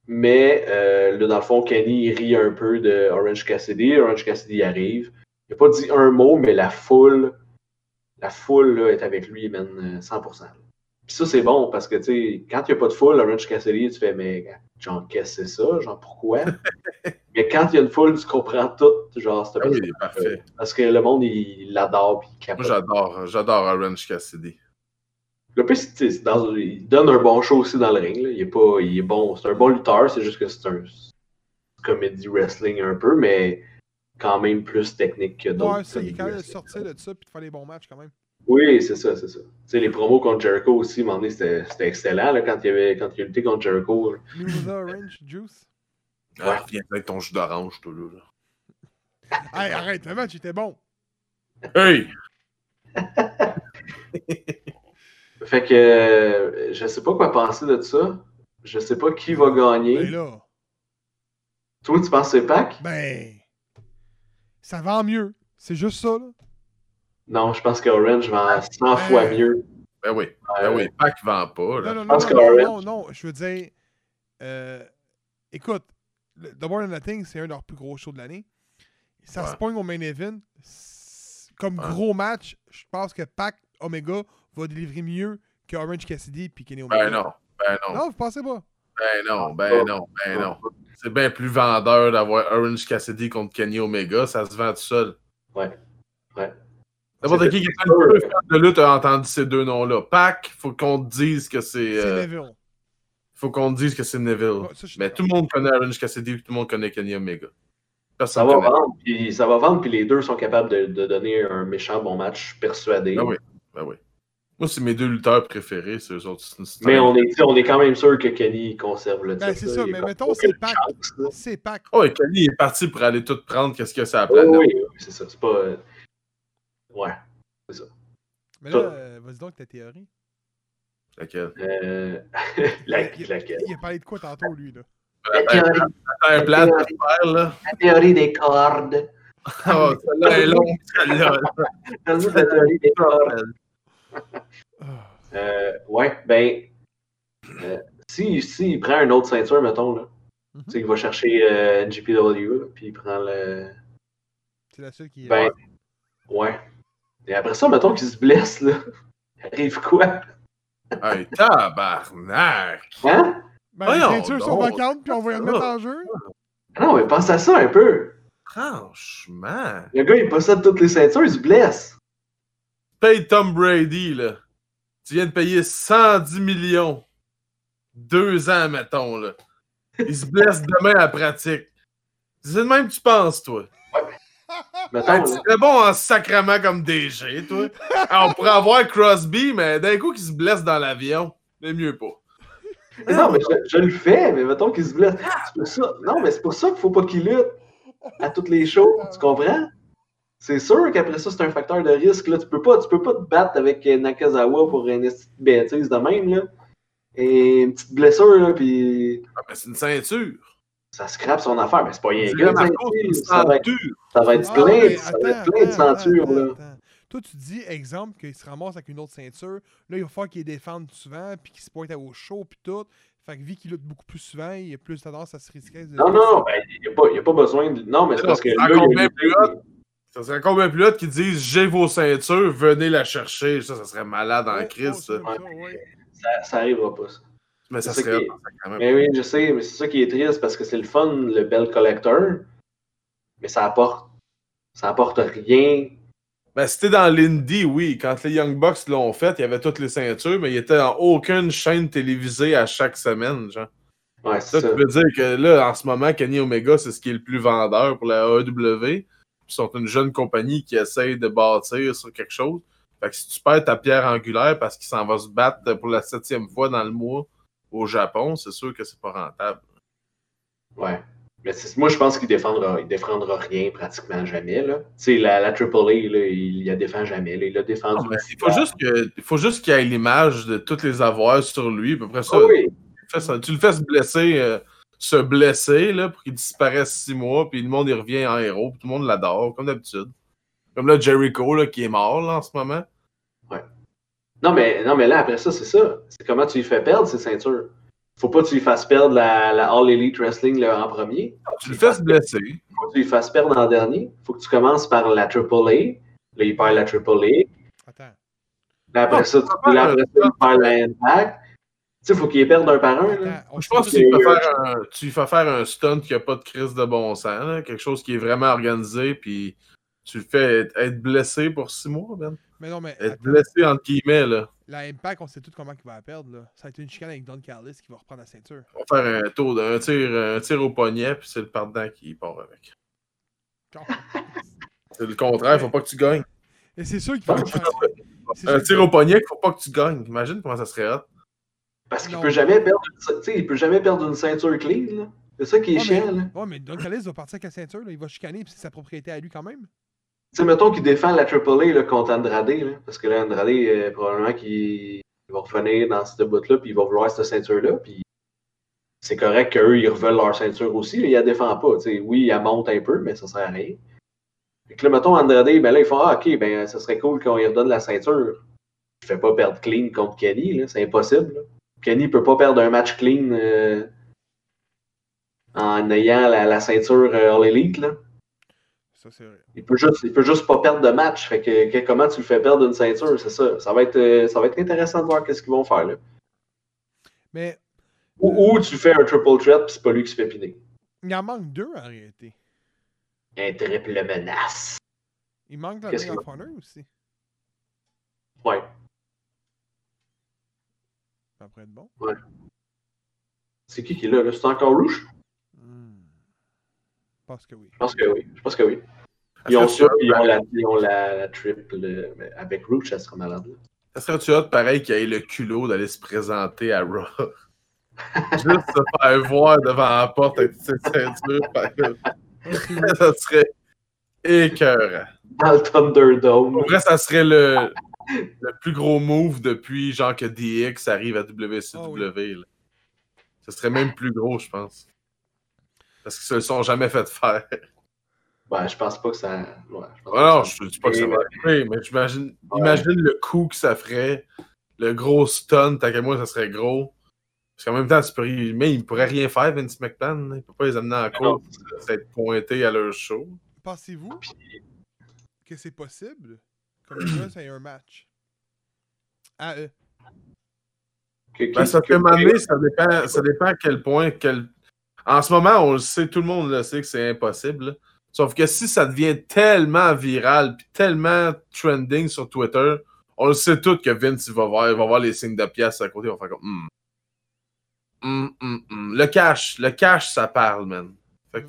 Mais euh, là, dans le fond, Kenny il rit un peu de Orange Cassidy. Orange Cassidy arrive. Il n'a pas dit un mot, mais la foule, la foule là, est avec lui, man, euh, 100%. Puis ça, c'est bon parce que, tu sais, quand il n'y a pas de foule, Orange Cassidy, tu fais, mais genre, qu'est-ce que c'est ça? Genre, pourquoi? [LAUGHS] mais quand il y a une foule, tu comprends tout, genre, c'est Ah oui, parfait. Parce que le monde, il l'adore, Moi, j'adore, j'adore Orange Cassidy. Le plus, dans- il donne un bon show aussi dans le ring. là. Il, est pas, il est bon. C'est un bon lutteur, c'est juste que c'est un comédie wrestling un peu, mais quand même plus technique que d'autres. Ouais, ça, il est quand même de sortir de ça puis de faire des bons matchs quand même. Oui, c'est ça, c'est ça. Tu sais, les promos contre Jericho aussi, à un moment donné, c'était c'était excellent là, quand, il avait, quand il a lutté contre Jericho. New Orange Juice? Ah, viens avec ton jus d'orange, toi, là. là. Hey, arrête, le match était bon. Hey! [LAUGHS] Fait que euh, je sais pas quoi penser de ça. Je sais pas qui va Ben gagner. là, Toi, tu penses que c'est Pac? ben. Ça vend mieux. C'est juste ça, là. Non, je pense que Orange vend 100 fois mieux. Ben oui, ben Euh, oui, Pac vend pas, là. Non, non, non, pense non, que non, Orange- non, non, je veux dire. euh, écoute, le- The More Than Nothing, c'est un de leurs plus gros shows de l'année. Ça Ouais. se pogne au main event. Comme Ouais. gros match, je pense que Pac Omega va délivrer mieux que Orange Cassidy puis Kenny Omega. Ben non, ben non, Non, vous pensez pas? ben non, ben non, ben non. C'est bien plus vendeur d'avoir Orange Cassidy contre Kenny Omega, ça se vend tout seul. Ouais. Ouais. N'importe qui qui est un peu de lutte a entendu ces deux noms-là. Pac, faut qu'on te dise que c'est. C'est euh, Neville. faut qu'on te dise que c'est Neville. Mais tout le monde connaît Orange Cassidy, tout le monde connaît Kenny Omega. Ça va vendre, puis ça va vendre, puis les deux sont capables de, de donner un méchant bon match, persuadé. Ben oui, ben oui. Moi, c'est mes deux lutteurs préférés, c'est eux autres. C'est- c'est Mais on est, on est quand même sûr que Kenny conserve le titre. Ben, c'est là. ça, a mais mettons, c'est Pac. C'est Pac. Oh, et Kenny est parti pour aller tout prendre, qu'est-ce que c'est à la Oui, planète. oui, oui, c'est ça. C'est pas. euh, Ouais. Mais Ça. là, euh, vas-y donc ta théorie. Laquelle? Euh... [LAUGHS] la- il, laquelle? il a parlé de quoi tantôt, lui, là? La théorie, de faire, là. la théorie des cordes. Oh, celle-là est longue, celle-là. [LAUGHS] La théorie des cordes. Ah. Euh, ouais, ben. euh, si, si il prend une autre ceinture, mettons, là. Mhm. Tu sais, il va chercher euh, GPW, là, puis il prend le. C'est la seule qui. Ben, ouais. Et après ça, mettons qu'il se blesse, là. [LAUGHS] Il arrive quoi? Hey, tabarnak! Hein? ben, voyons les ceintures sont vacantes, puis on va les mettre en jeu. Non, mais pense à ça un peu. Franchement. Le gars, il possède toutes les ceintures, il se blesse. Paye Tom Brady, là. Tu viens de payer 110 millions. Deux ans, mettons, là. Il se blesse demain à la pratique. C'est le même que tu penses, toi. Mettons, là. tu serais bon en sacrement comme DG, toi. Ah, on pourrait avoir Crosby, mais d'un coup, qu'il se blesse dans l'avion, mais mieux pas. Mais non, mais je, je le fais, mais mettons qu'il se blesse. C'est pour ça. Non, mais c'est pour ça qu'il faut pas qu'il lutte à toutes les shows. Tu comprends? C'est sûr qu'après ça, c'est un facteur de risque. Là. Tu peux pas, tu peux pas te battre avec euh, Nakazawa pour une petite bêtise de même. Là. Et une petite blessure, là, puis Ah, mais c'est une ceinture. ça scrape son affaire. Mais c'est pas rien la Marco, ça, va être, ceinture. ça va être Ah, plein, ça va être attends, plein de ceintures. attends, Là. attends. Toi, tu dis, exemple, qu'il se ramasse avec une autre ceinture. Là, il va falloir qu'il défende souvent, puis qu'il se pointe au show, puis tout. Fait que vu qu'il lutte beaucoup plus souvent, il a plus tendance à se risquer. de- Non, non, non, ben, il n'y a, pas- il y a pas besoin de. Non, mais c'est parce que c'est là, il y a Ça serait combien plus hot qu'ils disent j'ai vos ceintures, venez la chercher. Ça, ça serait malade en crise, ça. comme ça, arrivera pas, ça. Mais ça serait qui quand même. Mais oui, je sais, mais c'est ça qui est triste parce que c'est le fun, le Bell Collector, mais ça apporte, ça apporte rien. Ben, c'était dans l'Indie, oui. Quand les Young Bucks l'ont fait, il y avait toutes les ceintures, mais il était dans aucune chaîne télévisée à chaque semaine, genre. Ouais, Ça, c'est ça. tu veux dire que là, en ce moment, Kenny Omega, c'est ce qui est le plus vendeur pour la AEW. Ils sont une jeune compagnie qui essaye de bâtir sur quelque chose. Fait que si tu perds ta pierre angulaire parce qu'il s'en va se battre pour la septième fois dans le mois au Japon, c'est sûr que c'est pas rentable. Ouais. Mais moi, je pense qu'il défendra, il défendra rien pratiquement jamais. Là. Tu sais, la, la AAA, là, il la défend jamais. là. Il l'a défendu. Il faut juste que- il faut juste qu'il ait l'image de toutes les avoirs sur lui. À peu près ça, Ah oui. Fais ça. Tu le fais se blesser, euh, se blesser, là, pour qu'il disparaisse six mois, puis le monde il revient en héros, puis tout le monde l'adore, comme d'habitude. Comme là, Jericho, là, qui est mort, là, en ce moment. Non, mais, non, mais là, après ça, c'est ça. C'est comment tu lui fais perdre ses ceintures. Faut pas que tu lui fasses perdre la, la All Elite Wrestling là, en premier. Tu le fais se blesser. Faut que tu lui fasses perdre en dernier. Faut que tu commences par la AAA. Là, il perd la AAA. Attends. Là, après Non, ça, tu là, après ça, il perd la Impact. Tu sais, faut qu'il les perde un par un. Là. Je pense que tu lui fais faire un, tu lui fais faire un stunt qui a pas de crise de bon sens, là, quelque chose qui est vraiment organisé, puis tu le fais être, être blessé pour six mois, Ben. Mais non, mais Être attends. blessé entre guillemets, là. la Impact, on sait tout comment il va la perdre. Là. Ça a été une chicane avec Don Callis qui va reprendre la ceinture. On va faire un tour, un tir, un tir au poignet, puis c'est le perdant qui part avec. [LAUGHS] C'est le contraire, faut pas que tu gagnes. Et c'est sûr qu'il. C'est Un tir au poignet, faut pas que tu gagnes. Imagine comment ça serait hot. Parce qu'il Non. peut jamais perdre. il peut jamais perdre une ceinture clean. là. C'est ça qui est Ouais, chiant. mais- là. Ouais, mais Don Callis va partir avec la ceinture. Là. Il va chicaner, puis c'est sa propriété à lui quand même. Tu sais, mettons qu'il défend la AAA là, contre Andrade, là, parce que là, Andrade, euh, probablement qu'il il va revenir dans cette bout-là, puis il va vouloir cette ceinture-là, puis c'est correct qu'eux, ils reveulent leur ceinture aussi, là, ils la défendent pas. tu sais. Oui, ils la montent un peu, mais ça sert à rien. Fait que là, mettons Andrade, ben là, ils font Ah, ok, ben ça serait cool qu'on lui redonne la ceinture. Il fait pas perdre clean contre Kenny, là, c'est impossible. Kenny peut pas perdre un match clean euh, en ayant la, la ceinture euh, All Elite, là. Ça, c'est vrai. Il peut juste, il peut juste pas perdre de match. Fait que, que- comment tu le fais perdre une ceinture, c'est ça. Ça va être, euh, ça va être intéressant de voir qu'est-ce qu'ils vont faire là. Mais Ou, ou tu fais un triple threat puis c'est pas lui qui se fait piner. il en manque deux en réalité. Un triple menace. Il manque la Qu'est-ce Ring of Honor aussi. Ouais. Ça pourrait être bon. C'est qui qui est là? là? C'est encore Rouge? Hmm. Je pense que oui. Je pense que oui. Je pense que oui. Ils ont ça, puis ils ont la, ils ont la, la triple. mais avec Rouge, ça sera malade. là. Ça serait-tu hot, pareil, qu'il ait le culot d'aller se présenter à Raw? [LAUGHS] Juste se faire voir devant la porte avec cette ceinture. ça serait écœurant. Dans le Thunderdome. Pour vrai, ça serait le, le plus gros move depuis genre que DX arrive à WCW. là. Ça serait même plus gros, je pense. Parce qu'ils se le sont jamais fait faire. Ouais, je pense pas que ça. Ouais, je pense Ah non, pas que ça- je ne dis pas que ça va arriver, mais j'imagine imagine le coup que ça ferait, le gros stunt, à quel point ça serait gros. Parce qu'en même temps, tu peux, mais il ne pourrait rien faire, Vince McMahon. là. Il ne peut pas les amener en cours pour être pointé à leur show. Pensez-vous que c'est possible? Comme ça, ait un match à eux? que- Ben, ça que- fait m'amener, ça dépend, ça dépend à quel point. Quel... En ce moment, on le sait, tout le monde le sait que c'est impossible. là. Sauf que si ça devient tellement viral puis tellement trending sur Twitter, on le sait tous que Vince il va voir, il va voir les signes de pièces à côté, il va faire comme hmm. Hmm, hmm. Le cash, le cash, ça parle, man. Fait que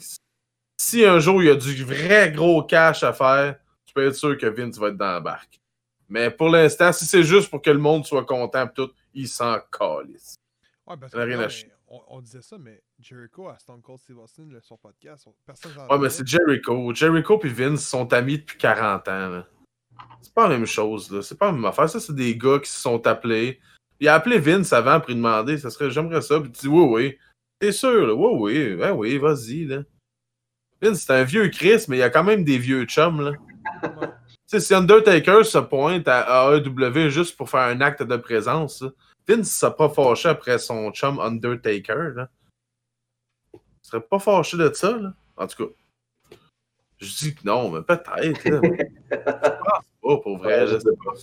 si un jour il y a du vrai gros cash à faire, peux être sûr que Vince va être dans la barque. Mais pour l'instant, si c'est juste pour que le monde soit content tout, il s'en calisse. Ouais, parce Ça n'a que rien non, à mais chier. on, on disait ça, mais Jericho à Stone Cold Steve Austin, le- son podcast, on- personne n'en Ouais, mais c'est Jericho. Jericho et Vince sont amis depuis 40 ans. C'est pas la même chose, là. C'est pas la même affaire. Ça, c'est des gars qui se sont appelés. Il a appelé Vince avant pour lui demander. Ça serait, j'aimerais ça. Puis il dit, oui, oui. T'es sûr, là? Oui, oui. Ben oui, vas-y, là. Vince, c'est un vieux Chris, mais il y a quand même des vieux chums, là. Ouais. Tu sais, si Undertaker se pointe à AEW juste pour faire un acte de présence, là, Vince ne serait pas fâché après son chum Undertaker, là. Il serait pas fâché de ça, là. En tout cas. Je dis que non, mais peut-être. [LAUGHS] Je pense pas, pour vrai. Ouais, je sais pas.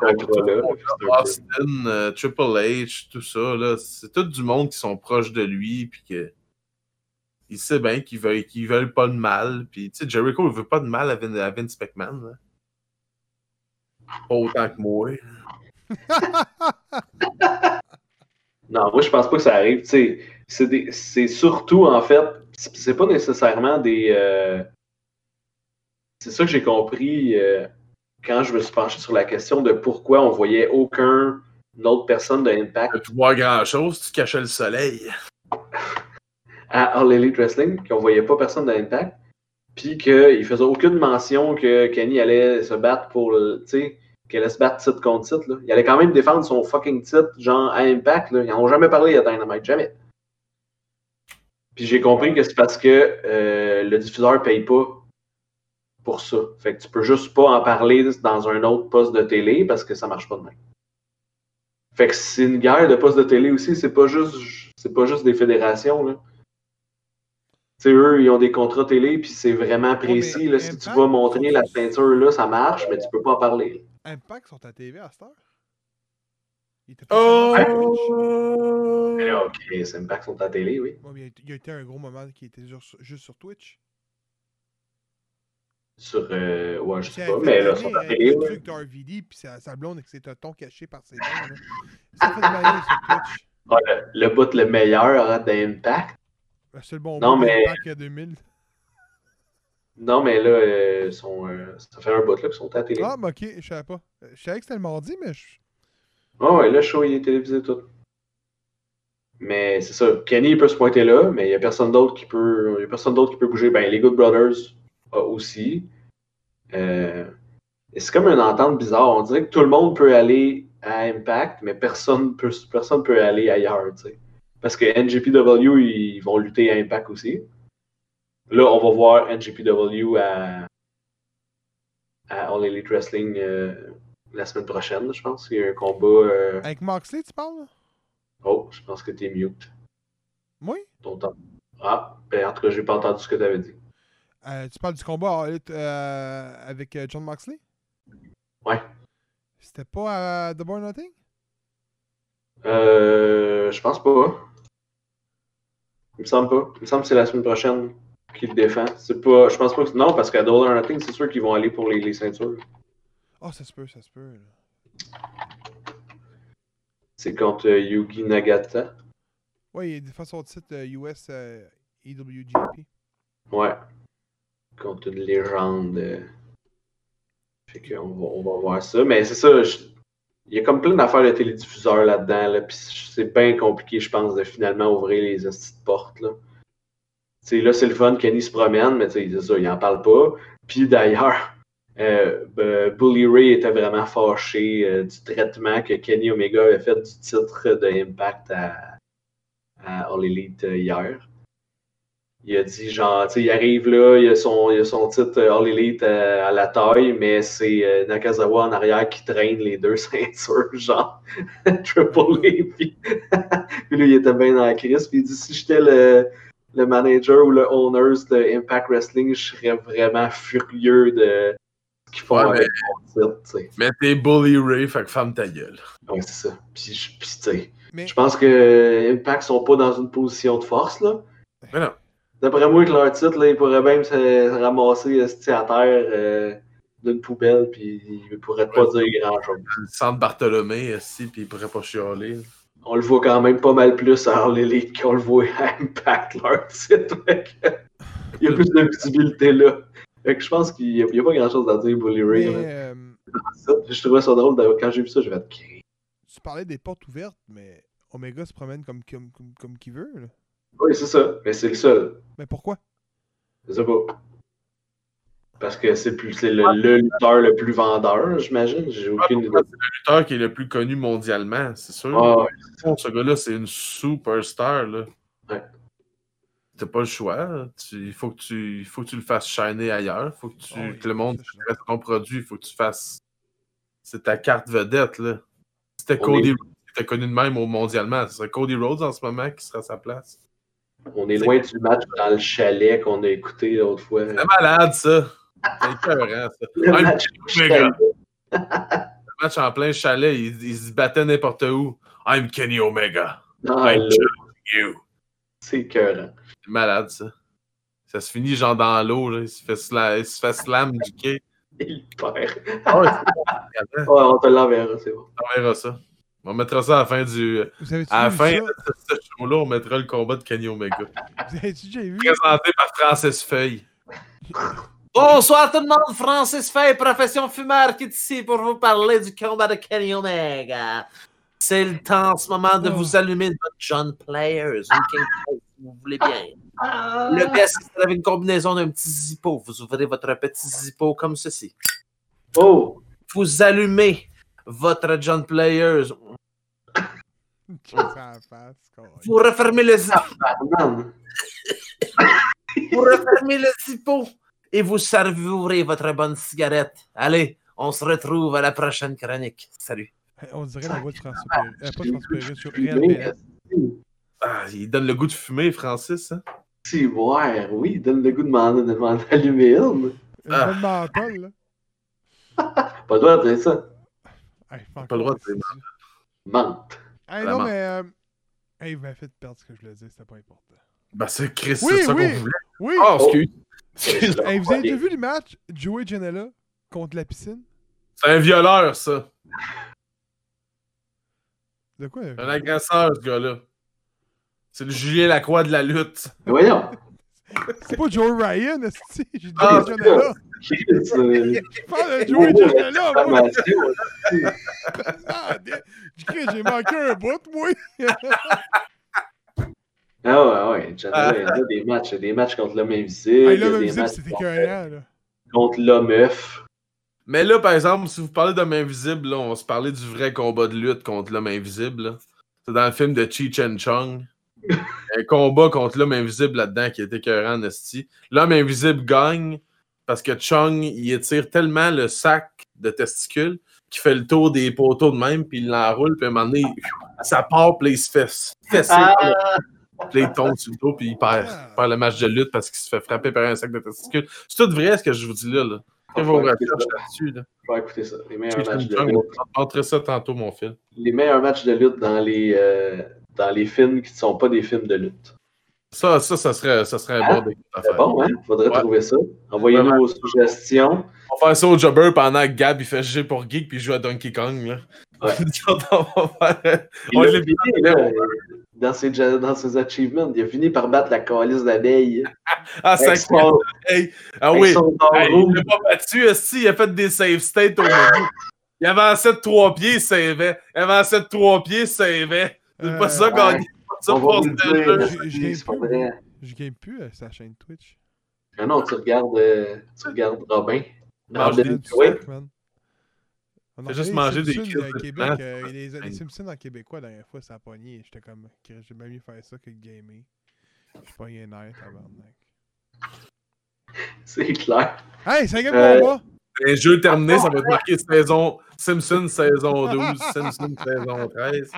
Encore peu- Austin, euh, Triple H, tout ça, là, c'est tout du monde qui sont proches de lui, puis que il sait bien qu'ils veulent, veulent pas de mal. Puis, tu sais, Jericho, il veut pas de mal à, Vin- à Vince McMahon. là. Pas autant que moi. [LAUGHS] Non, moi, je pense pas que ça arrive. Tu sais, c'est surtout, en fait, c'est pas nécessairement des. euh, C'est ça que j'ai compris euh, quand je me suis penché sur la question de pourquoi on voyait aucun autre personne de Impact Tu vois grand-chose, tu cachais le soleil. À All Elite Wrestling, qu'on voyait pas personne de Impact, puis qu'il faisait aucune mention que Kenny allait se battre pour, tu sais, qu'il allait se battre titre contre titre. Là. Il allait quand même défendre son fucking titre, genre à Impact. Là. Ils n'en ont jamais parlé à Dynamite, jamais. Puis j'ai compris que c'est parce que euh, le diffuseur paye pas pour ça. Fait que tu peux juste pas en parler dans un autre poste de télé parce que ça marche pas de même. Fait que c'est une guerre de postes de télé aussi, c'est pas juste c'est pas juste des fédérations là. Tu sais, eux, ils ont des contrats télé, puis c'est vraiment précis. là, si tu vas montrer la ceinture, là, ça marche, mais tu peux pas en parler. Impact sont à TV à cette heure? Oh! Mais là, ok, c'est Impact sont à télé, oui. Ouais, mais il y a- été un gros moment qui était juste, juste sur Twitch. Sur, euh, ouais, je sais pas, mais là, sont à télé, euh, ouais. Le truc d'RVD, puis sa, sa blonde avec ses totons cachés par ses. Ça fait mal sur Twitch. [LAUGHS] Le, bout le meilleur hein, d'Impact. Le seul bon Non, mais- d'Impact 2000. Non, mais là, euh, sont, euh, ça fait un bout là qu'ils sont à la télé. Ah, mais ok, je savais pas. Euh, Je savais que c'était le mardi, mais je... Ah ouais, le show, il est télévisé tout. Mais c'est ça, Kenny il peut se pointer là, mais il n'y a personne d'autre qui peut. Il y a personne d'autre qui peut bouger. Ben, les Good Brothers ah, aussi. Euh, et c'est comme une entente bizarre. On dirait que tout le monde peut aller à Impact, mais personne peut, personne peut aller ailleurs, tu sais. Parce que NGPW, ils vont lutter à Impact aussi. Là, on va voir NGPW à, à All Elite Wrestling euh, la semaine prochaine, je pense. Il y a un combat. euh, Avec Moxley, tu parles? Oh, je pense que t'es mute. Oui? Ton temps. Ah, ben en tout cas, j'ai pas entendu ce que t'avais dit. Euh, tu parles du combat avec John Moxley? Ouais. C'était pas à The Born Nothing? Euh, je pense pas. Il me semble pas. Il me semble que c'est la semaine prochaine qu'il défend. C'est pas. Je pense pas que. Non, parce qu'à Double or Nothing, c'est sûr qu'ils vont aller pour les, les ceintures. Oh, ça se peut, ça se peut. C'est contre euh, Yugi Nagata. Ouais, il défend son titre euh, US euh, EWGP. Ouais. Contre une légende. euh. Fait qu'on va, on va voir ça. Mais c'est ça. je- Il y a comme plein d'affaires de télédiffuseurs là-dedans. Là, puis c'est bien compliqué, je pense, de finalement ouvrir les de portes. Là. Là, c'est le fun, Kenny se promène, mais ça, il en parle pas. Puis d'ailleurs, euh, euh, Bully Ray était vraiment fâché euh, du traitement que Kenny Omega avait fait du titre de Impact à, à All Elite euh, hier. Il a dit, genre, tu sais, il arrive là, il a son, il a son titre euh, All Elite euh, à la taille, mais c'est euh, Nakazawa en arrière qui traîne les deux [LAUGHS] ceintures, genre, [LAUGHS] Triple A. Puis, [LAUGHS] puis là, il était bien dans la crise. Puis il dit, si j'étais le, le manager ou le owners de Impact Wrestling, je serais vraiment furieux de ce qu'ils font Ouais, avec mon titre, tu sais. Mais t'es Bully Ray, fait que ferme ta gueule. Ouais, c'est ça. Puis, tu sais, Mais je pense que Impact sont pas dans une position de force, là. Mais non. D'après moi, que leur titre, là, il pourrait même se, se ramasser esti, à terre euh, d'une poubelle, puis il pourrait pas dire grand-chose. Le centre Bartholomé, aussi, puis il pourrait pas chialer. On le voit quand même pas mal plus à All Elite qu'on le voit à Impact, leur titre. fait il y a plus de visibilité là. Fait que je pense qu'il n'y a, il y a pas grand-chose à dire, Bully Ray. Mais, euh, Ça, Je trouvais ça drôle, d'ailleurs, quand j'ai vu ça, je vais être tu parlais des portes ouvertes, mais Omega se promène comme, comme, comme, comme qu'il veut. Là. Oui, c'est ça, mais c'est le seul. Mais pourquoi? Je sais pas. Parce que c'est plus c'est le, le lutteur le plus vendeur, j'imagine. J'ai aucune idée. C'est le lutteur qui est le plus connu mondialement, c'est sûr. Ah, ouais. Bon, ce gars-là, c'est une superstar. Là. Ouais. T'as pas le choix. Tu- il, faut que tu, il faut que tu le fasses shiner ailleurs. Il faut que, tu, Ah que le monde fasse ton produit. Il faut que tu fasses. C'est ta carte vedette. là. C'était Cody est- Rhodes qui était connu de même au mondialement. Ce serait Cody Rhodes en ce moment qui serait à sa place. On est loin du match dans le chalet qu'on a écouté l'autre fois. C'est malade, ça. C'est écœurant, ça. Le match. Le match en plein chalet, il, il se battait n'importe où. I'm Kenny Omega. Ah, I'm you. c'est écœurant. C'est malade, ça. Ça se finit genre dans l'eau, là. Il se fait, sla- il se fait slam du quai. Il perd. Ah Ouais, [LAUGHS] on te l'enverra, c'est bon. on verra ça. On mettra ça à la fin du. À la fin ça? de ce show-là, on mettra le combat de Kenny Omega. [LAUGHS] Vous avez-tu déjà vu? Présenté par Francis Feuille. Bonsoir tout le monde, Francis Fay, profession fumeur, qui est ici pour vous parler du combat de Kenny Omega. C'est le temps en ce moment de Oh. vous allumer votre John Players, ou King Players, si vous voulez bien. Le best, c'est avec une combinaison d'un petit zippo. Vous ouvrez votre petit zippo comme ceci. Oh! Vous allumez votre John Players. Check ça à la face, quoi. Vous refermez le zippo. Vous refermez le zippo et vous savourez votre bonne cigarette. Allez, on se retrouve à la prochaine chronique. Salut. On dirait la voix de François. Euh, pas François sur. Ah, il donne le goût de fumer, Francis. Hein? Si, ouais, oui, il donne le goût de m'en de m'en allumer une. Une Ah. bonne menthol, là. [LAUGHS] Pas le droit de dire ça. Hey, Pas le droit de dire Hey, Menthe. Non, Vraiment. mais. Euh... Hey, il m'a fait perdre ce que je voulais dire, c'était pas important. Ben, c'est Chris, Oui, c'est ça oui. qu'on voulait. Oui! Oh, excuse. Excuse. hey, vous avez déjà vu le match Joey Janela contre la piscine? C'est un violeur, ça. De quoi? Un agresseur, ce gars-là. C'est le Julien Lacroix de la lutte. Mais voyons. C'est pas Joey Ryan, esti. [LAUGHS] J'ai dit Ah, Joey Janela. Je parle de Joey Janela, moi! Ah, des- J'ai manqué un bout, moi! Ah ouais, ouais. Janela, il y a des matchs, des matchs contre l'homme invisible. Hey, il y a là, des visible, matchs c'était contre, écœurant, là. contre l'homme œuf. Mais là, par exemple, si vous parlez d'homme invisible, là, on va se parler du vrai combat de lutte contre l'homme invisible. C'est dans le film de Cheech and Chong. Un combat contre l'homme invisible là-dedans qui était écœurant en esti. L'homme invisible gagne parce que Chong, il étire tellement le sac de testicules qu'il fait le tour des poteaux de même, puis il l'enroule, puis à un moment donné, ça part, puis il se fait fesser. Ah! Puis il tombe sur le dos, puis il perd, il perd le match de lutte parce qu'il se fait frapper par un sac de testicules. C'est tout vrai ce que je vous dis là. là. Faites vos Ouais, recherches là-dessus. Là. Je vais écouter ça. Les meilleurs matchs de lutte. on va montrer ça tantôt, mon fil. Les meilleurs matchs de lutte dans les, euh, dans les films qui ne sont pas des films de lutte. Ça, ça, ça serait, ça serait un Ah, bon C'est bon, hein? Faudrait Ouais. trouver ça. Envoyez-nous vos suggestions. On va faire ça au jobber pendant que Gab il fait G pour Geek puis il joue à Donkey Kong. Là. Ouais. [LAUGHS] on va faire. Il On a l'a fini, là, euh, dans, ses, dans ses achievements, il a fini par battre la calice d'abeilles. [LAUGHS] Ah, ça Avec son- hey. Ah oui. Hey, il l'a pas battu, aussi, il a fait des save states au début. Il avançait de 3 pieds, il savait. Il avançait de 3 pieds, il savait. C'est Euh, pas ça, gagner. C'est pas ça, Je- game plus à sa chaîne Twitch. Ah non, tu regardes, euh, tu regardes Robin. Non, Robin, Man. On a juste manger des euh, Québec, euh, les, les Simpsons en québécois, la dernière fois, ça a pogné. J'étais comme, j'ai même mieux faire ça que de gamer. Je suis pogné un air, tabarnak. C'est clair. Hey, c'est un game Euh, combat! Les jeux terminés, ça va être marqué saison Simpson saison 12, [LAUGHS] Simpson saison 13.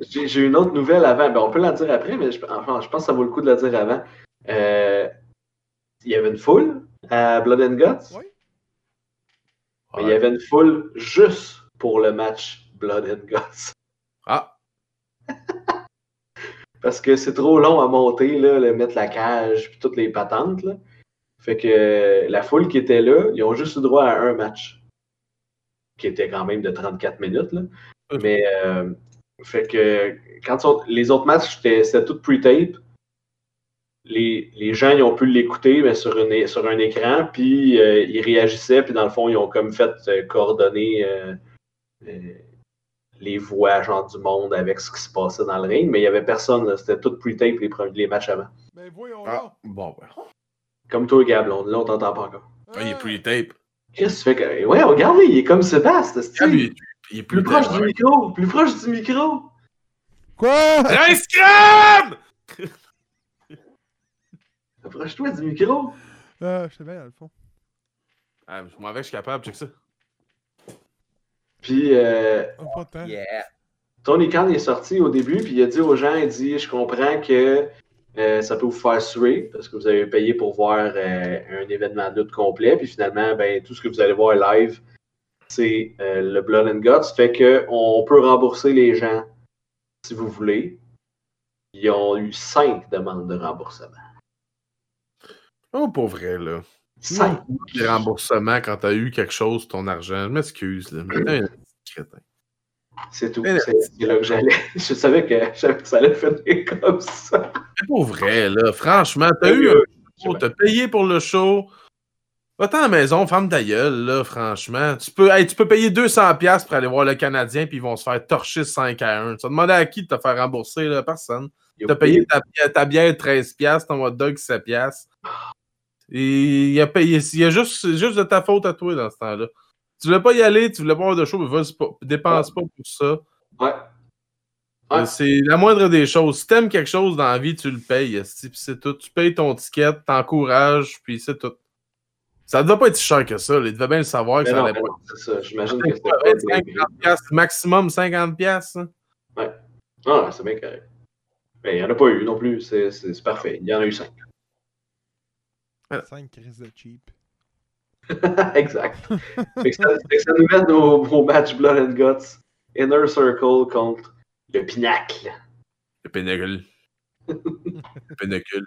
J'ai une autre nouvelle avant. Ben, on peut la dire après, mais je, enfin, je pense que ça vaut le coup de la dire avant. Euh, il y avait une foule à Blood and Guts. Oui. Mais il y avait une foule juste pour le match Blood and Guts. Ah, [LAUGHS] Parce que c'est trop long à monter, là, le mettre la cage, puis toutes les patentes. Là. Fait que euh, la foule qui était là, ils ont juste eu droit à un match. Qui était quand même de 34 minutes. Là. Mais, euh, fait que quand sont- les autres matchs, c'était tout pre-tape. Les, les gens, ils ont pu l'écouter mais sur, une, sur un écran, puis euh, ils réagissaient, puis dans le fond, ils ont comme fait euh, coordonner euh, euh, les voix genre, du monde avec ce qui se passait dans le ring, mais il n'y avait personne, c'était tout pre-tape les, premiers- les matchs avant. Ben voyons Ah, bon, ben. Comme toi, Gab, là, on, là, on t'entend pas encore. Ah, il est pre-tape. Qu'est-ce que tu fais que. Ouais, regarde, il est comme Sébastien, Ah, il est- il est plus proche du micro, plus proche du micro. Quoi? Un scram! [LAUGHS] Approche-toi du micro. Ah, je sais bien, dans le fond. Ah, je m'en vais, je suis capable, check ça. Puis, euh, Oh, pas de temps. Yeah. Tony Khan est sorti au début, puis il a dit aux gens, il dit, je comprends que euh, ça peut vous faire suer, parce que vous avez payé pour voir euh, un événement de lutte complet, puis finalement, ben, tout ce que vous allez voir live, c'est euh, le Blood and Guts, fait que on peut rembourser les gens si vous voulez. Ils ont eu cinq demandes de remboursement. Oh, pour vrai, là. Cinq. Les remboursements quand t'as eu quelque chose, ton argent. Je m'excuse, là. C'est tout. C'est là que j'allais. [LAUGHS] Je savais que, [LAUGHS] ça allait finir comme ça. Pour vrai, là. Franchement, t'as eu un show, t'as payé pour le show. Va-t'en à la maison, ferme ta gueule, là, franchement. Tu peux, hey, tu peux payer 200$ pour aller voir le Canadien, puis ils vont se faire torcher 5 à 1. Tu vas demander à qui de te faire rembourser, là? Personne. T'as payé ta, bière- ta bière 13$, ton hot dog 7$. Et il a payé. Il y a juste, juste de ta faute à toi dans ce temps-là. Tu voulais pas y aller, tu voulais pas avoir de show, mais vas-y pas. Dépense pas pour ça. Ouais. Ouais. Euh, C'est la moindre des choses. Si t'aimes quelque chose dans la vie, tu le payes. c'est tout. Tu payes ton ticket, t'encourages, puis c'est tout. Ça ne doit pas être si cher que ça. Il devait bien le savoir que Mais ça non, allait pas. ça. J'imagine que c'était Ouais, pas 25, bien. 30 piastres, maximum 50 piastres. hein. Ah, c'est bien correct. Mais il n'y en a pas eu non plus. C'est c'est- c'est parfait. Il y en a eu cinq. 5 crises de cheap. [LAUGHS] exact. fait, que ça, fait que ça nous mène au, au match Blood and Guts. Inner Circle contre le Pinacle. Le pénicule. [LAUGHS] le pénicule.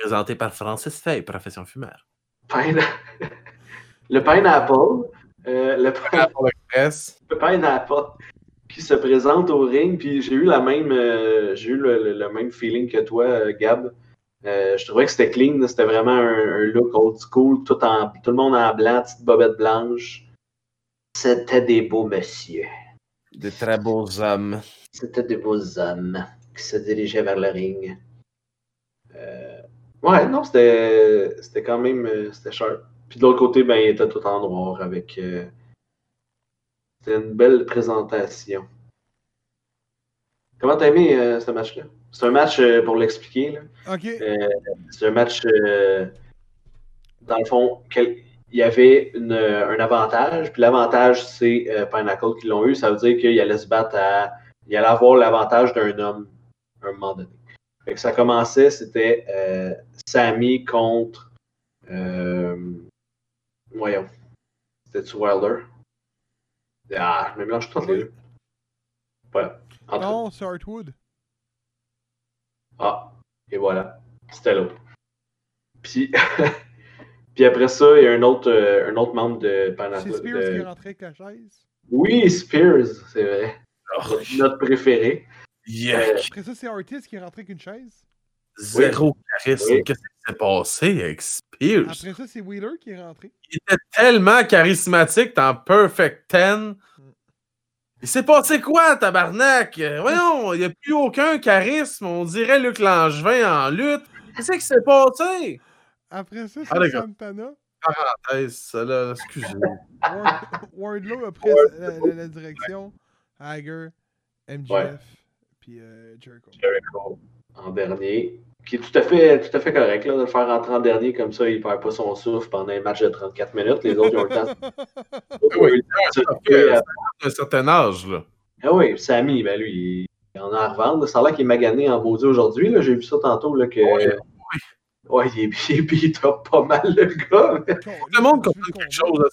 Présenté par Francis Fay, profession fumeur. Pine- [LAUGHS] le Pineapple. euh, le, pi- Pour le Express. le Pineapple qui se présente au ring. Puis j'ai eu la même euh, j'ai eu le, le- le même feeling que toi, euh, Gab. Euh, je trouvais que c'était clean. C'était vraiment un, un look old school. Tout, en, tout le monde en blanc, petite bobette blanche. C'était des beaux messieurs. Des très beaux hommes. C'était des beaux hommes qui se dirigeaient vers le ring. Euh, ouais, non, c'était c'était quand même euh, c'était cher. Puis de l'autre côté, ben, il était tout en noir avec. euh, c'était une belle présentation. Comment t'as aimé euh, ce match-là? C'est un match, euh, pour l'expliquer, là, Ok. euh, c'est un match, dans le fond, quel- il y avait une- un avantage, puis l'avantage, c'est Pinnacle qui l'ont eu. Ça veut dire qu'il allait se battre à. Il allait avoir l'avantage d'un homme à un moment donné. Fait que ça commençait, c'était euh, Sammy contre. euh, voyons. C'était-tu Wilder? Ah, je me mélange toutes les deux. Cas. Non, c'est Hartwood. Ah, et voilà. C'était l'autre. Puis, [LAUGHS] puis après ça, il y a un autre, euh, un autre membre de C'est Pineapple. Spears de- qui est rentré avec la chaise? Oui, Spears, c'est vrai. Oh, Notre préféré. Yuck. Après ça, c'est Artis qui est rentré avec une chaise? Zéro charisme. Oui. Qu'est-ce qui s'est passé? Avec Spears? Après ça, c'est Wheeler qui est rentré. Il était tellement charismatique dans Perfect 10. Il s'est passé quoi, tabarnak? Euh, Voyons, il n'y a plus aucun charisme. On dirait Luc Langevin en lutte. Qu'est-ce qui s'est passé? Après ça, c'est Ah, d'accord. Santana. Parenthèse, ça là, excusez. Ward- Wardlow a pris la, la- la direction. Hager, MJF, Ouais. Puis euh, Jericho. Jericho en dernier. Qui est tout à fait, tout à fait correct là, de le faire rentrer en dernier comme ça, il perd pas son souffle pendant un match de 34 minutes. Les autres ils ont le temps. [LAUGHS] Ah oui, de- À un certain âge, là. Ah oui, Sammy, ben lui, il en a à revendre. Ça a l'air qu'il est magané en maudit aujourd'hui. là. J'ai vu ça tantôt là, que. Ouais. Ouais, il est, il est beat up pas mal le gars. mais- [LAUGHS] Le monde comprend quelque chose.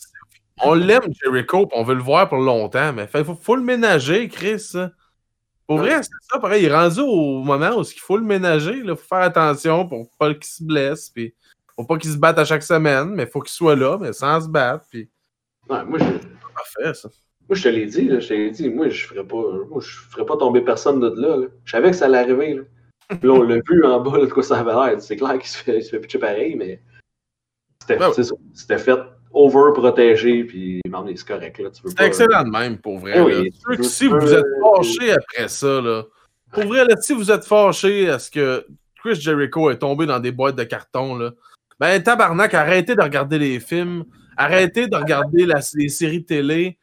On l'aime, Jericho, puis on veut le voir pour longtemps, mais il faut, faut le ménager, Chris. Pour vrai, c'est ça, pareil. Il est rendu au moment où il faut le ménager. Il faut faire attention pour pas qu'il se blesse. Puis, faut pas qu'il se batte à chaque semaine, mais il faut qu'il soit là, mais sans se battre. Puis, Ouais, moi, je, parfait, ça. moi, je te l'ai dit, là, je te l'ai dit, moi, je ferais pas, moi, je ferais pas tomber personne de là, là. Je savais que ça allait arriver, là. Puis [LAUGHS] là, on l'a vu en bas, là, de quoi ça avait l'air. C'est clair qu'il se fait, il se fait pitcher pareil, mais c'était Ouais, ouais. C'était fait over-protégé, puis non, c'est correct, là. Tu veux pas- excellent de même, pour vrai. Oui, veux si vous êtes euh, fâché après ça, là, pour vrai, là, si vous êtes fâché à ce que Chris Jericho est tombé dans des boîtes de carton, là, ben tabarnak, arrêtez de regarder les films, arrêtez de regarder la- les séries télé.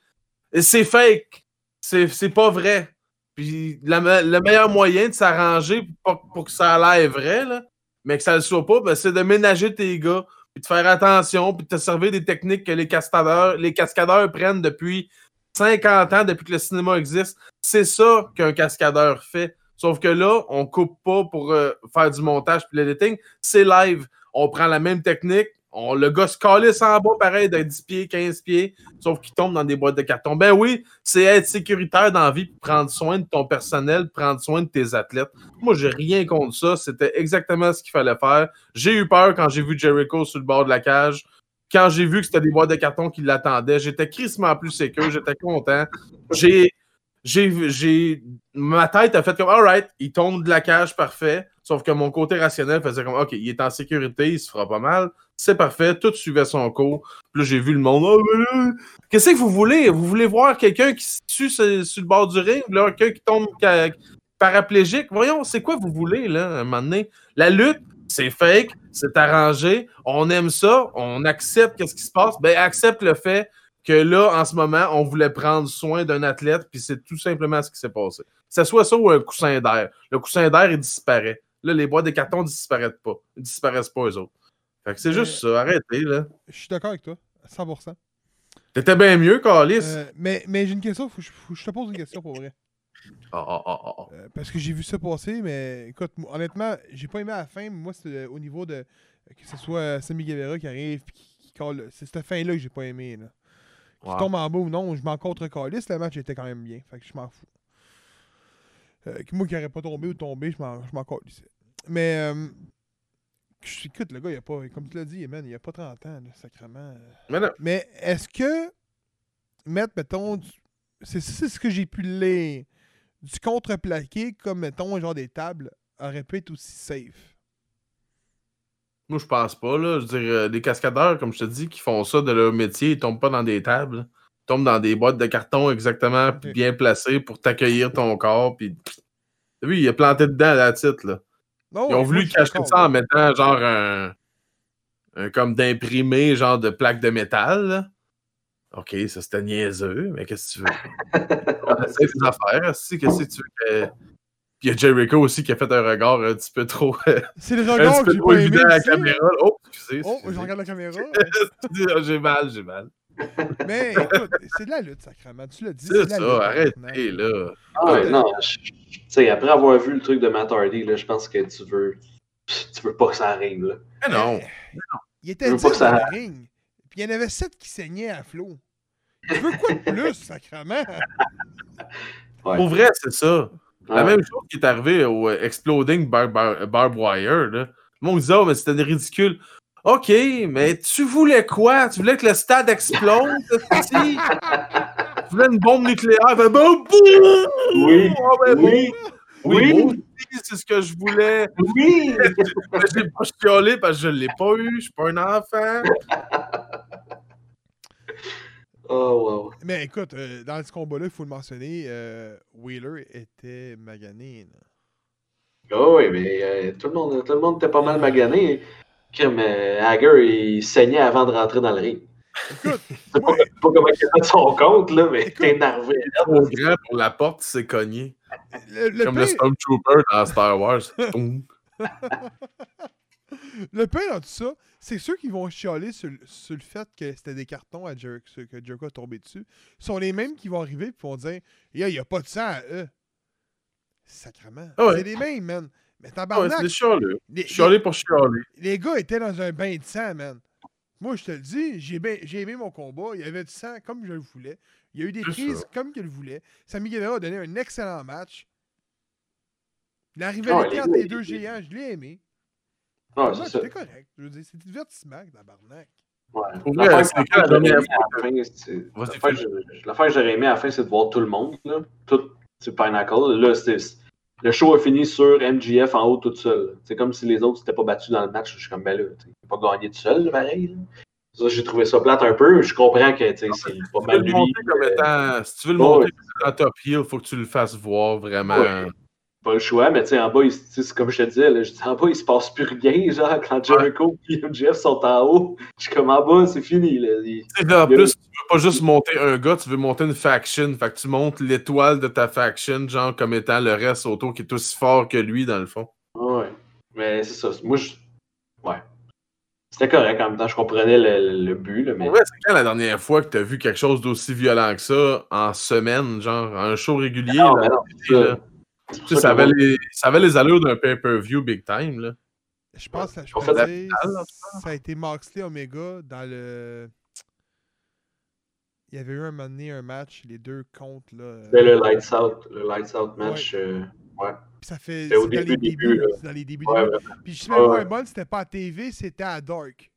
C'est fake. C'est pas vrai. Puis la le meilleur moyen de s'arranger pour, pour que ça a l'air vrai, là, mais que ça le soit pas, ben, c'est de ménager tes gars, puis de faire attention, puis de te servir des techniques que les cascadeurs, les cascadeurs prennent depuis 50 ans, depuis que le cinéma existe. C'est ça qu'un cascadeur fait. Sauf que là, on coupe pas pour euh, faire du montage puis l'editing. C'est live. On prend la même technique. Le gars se calisse en bas, pareil, de 10 pieds, 15 pieds, sauf qu'il tombe dans des boîtes de carton. Ben oui, c'est être sécuritaire dans la vie, prendre soin de ton personnel, prendre soin de tes athlètes. Moi, j'ai rien contre ça. C'était exactement ce qu'il fallait faire. J'ai eu peur quand j'ai vu Jericho sur le bord de la cage. Quand j'ai vu que c'était des boîtes de carton qui l'attendaient, j'étais crissement plus sécure, j'étais content. J'ai, j'ai, ma tête a fait comme, alright, il tombe de la cage, parfait. Sauf que mon côté rationnel faisait comme, ok, il est en sécurité, il se fera pas mal. C'est parfait, tout suivait son cours. Puis là, j'ai vu le monde, oh, qu'est-ce que vous voulez? Vous voulez voir quelqu'un qui se tue sur, le bord du ring, quelqu'un qui tombe paraplégique? Voyons, c'est quoi vous voulez, là, à un moment donné? La lutte, c'est fake, c'est arrangé, on aime ça, on accepte qu'est-ce qui se passe. Ben, accepte le fait que là, en ce moment, on voulait prendre soin d'un athlète, puis c'est tout simplement ce qui s'est passé. Que ce soit ça ou un coussin d'air. Le coussin d'air, il disparaît. Là, les boîtes de carton ne disparaissent pas. Ils disparaissent pas, eux autres. Fait que c'est juste ça. Arrêtez, là. Je suis d'accord avec toi, à 100%. T'étais bien mieux, Calis. Euh, mais mais j'ai une question, faut que je, faut que je te pose une question pour vrai. Ah, ah, ah, ah, ah. Euh, parce que j'ai vu ça passer, mais écoute, honnêtement, j'ai pas aimé à la fin. mais Moi, c'est euh, au niveau de que ce soit euh, Sammy Guevara qui arrive puis qui, qui colle. C'est cette fin-là que j'ai pas aimé. Là. Qu'il Ouais. tombe en bas ou non, je m'en contre Calis, le match était quand même bien. Fait que je m'en fous. Euh, moi qui aurais pas tombé ou tombé, je m'en, calisse. Mais euh, je- écoute, le gars, il a pas, comme tu l'as dit, man, il a pas 30 ans, là, sacrément. Mais est-ce que mettre, mettons, du- c'est ce que j'ai pu lire, du contreplaqué comme, mettons, genre des tables, aurait pu être aussi safe? Moi, je pense pas, là. Je veux dire, euh, des cascadeurs, comme je te dis, qui font ça de leur métier, ils tombent pas dans des tables. Ils tombent dans des boîtes de carton exactement bien placées pour t'accueillir ton corps. Puis, t'as vu, il est planté dedans, la titre, là. Non, Ils ont voulu cacher ça en mettant genre un, un comme d'imprimé, genre de plaque de métal. là. Ok, ça c'était niaiseux, mais qu'est-ce que tu veux? [LAUGHS] On essaie des affaires, si, qu'est-ce que tu veux? Puis il y a Jericho aussi qui a fait un regard un petit peu trop, un C'est le petit regard que peu j'ai trop pas aimé. évident à la caméra. Oh, excusez. Oh, je regarde la caméra. [LAUGHS] j'ai mal, j'ai mal. [LAUGHS] Mais écoute, c'est de la lutte, sacrément. Tu l'as dit. C'est ça, lutte, arrêtez, là. Ah ouais, non, tu sais, après avoir vu le truc de Matt Hardy, là, je pense que tu veux. Tu veux pas que ça arrive, là. Mais non. Il Je était veux 10 pas que ça- dans le ring. Puis il y en avait 7 qui saignaient à flot. Tu veux quoi de plus, [LAUGHS] sacrément? Ouais. Pour vrai, c'est ça. La Ouais. même chose qui est arrivée au euh, Exploding Bar Bar- Barbed Wire. Là. Le monde disait, oh, mais c'était ridicule. OK, mais tu voulais quoi? Tu voulais que le stade explose? [LAUGHS] tu voulais une bombe nucléaire? Ben, boum! Oui. Ah, ben, Oui. bon. Oui. Oui, moi aussi, c'est ce que je voulais. Oui! J'ai pas chialé parce que je l'ai pas eu. Je suis pas un enfant. Oh, wow. Mais écoute, euh, dans ce combat-là, il faut le mentionner, euh, Wheeler était magané. là. Ah oui, mais euh, tout, le monde, tout le monde était pas mal magané. Kim, euh, Hager, il saignait avant de rentrer dans le ring. Écoute, [LAUGHS] Je sais pas, sais pas comment il fait son compte, là, mais t'es énervé. Trop grand pour la porte, il s'est cogné. le, le Comme le Stormtrooper dans Star Wars. [LAUGHS] [LAUGHS] Le pire dans tout ça, c'est ceux qui vont chialer sur, sur le fait que c'était des cartons à Jericho, que Jericho a tombé dessus, sont les mêmes qui vont arriver et vont dire il n'y a pas de sang à eux. Sacrement. Ah ouais. C'est les mêmes, man. Mais Ah ouais, tabarnak, c'est chialé. les, Chialé pour chialer. les gars étaient dans un bain de sang, man. Moi, je te le dis, j'ai aimé mon combat. Il y avait du sang comme je le voulais. Il y a eu des C'est prises ça. comme qu'il le voulait. Sami Guevara a donné un excellent match. L'arrivée Ah, les les deux géants, je l'ai aimé. C'est ça. C'était correct. Je veux dire, c'était divertissement, tabarnak. Ouais. L'affaire c'est que quand la j'aurais aimé à la fin, c'est- Vas-y, l'affaire que Phil. j'ai- L'affaire que j'aurais aimé à la fin, c'est de voir tout le monde. Là. Tout, c'est Pinnacle. Là, c'était- le show a fini sur MGF en haut tout seul. C'est comme si les autres s'étaient pas battus dans le match. Je suis comme, ben là, il pas gagné tout seul, pareil. Ça, j'ai trouvé ça plate un peu. Je comprends que c'est pas Tu veux mal le lui. comme euh, étant- si tu veux le monter ouais. en top heel, il faut que tu le fasses voir vraiment. Ouais. Pas le choix, mais tu sais, en bas, il, tu c'est comme je te disais, là, je dis, en bas, il se passe plus rien, [LAUGHS] genre, quand Jericho et MJF sont en haut, je suis comme en bas, c'est fini, là. Il- Tu en y a- plus, tu veux pas juste monter un gars, tu veux monter une faction. Fait que tu montes l'étoile de ta faction, genre comme étant le reste autour qui est aussi fort que lui, dans le fond. Ouais. Mais c'est ça. Moi, je. Ouais. C'était correct en même temps, je comprenais le, le- but, là, mais. Vrai, c'est quand la dernière fois que t'as vu quelque chose d'aussi violent que ça en semaine, genre un show régulier? Non, là, ça avait les, ça avait les allures d'un pay-per-view big time. Là. Je pense que je la dire, ça a été Moxley Omega dans le. Il y avait eu un moment donné un match, les deux contre là. euh, C'était le Lights Out, le Lights Out match. euh, Puis ça fait. C'était au C'est dans les début, débuts. début, là. dans les débuts. ouais, ouais. Puis je sais Ouais, même ouais. bonne, c'était pas à TV, c'était à Dark.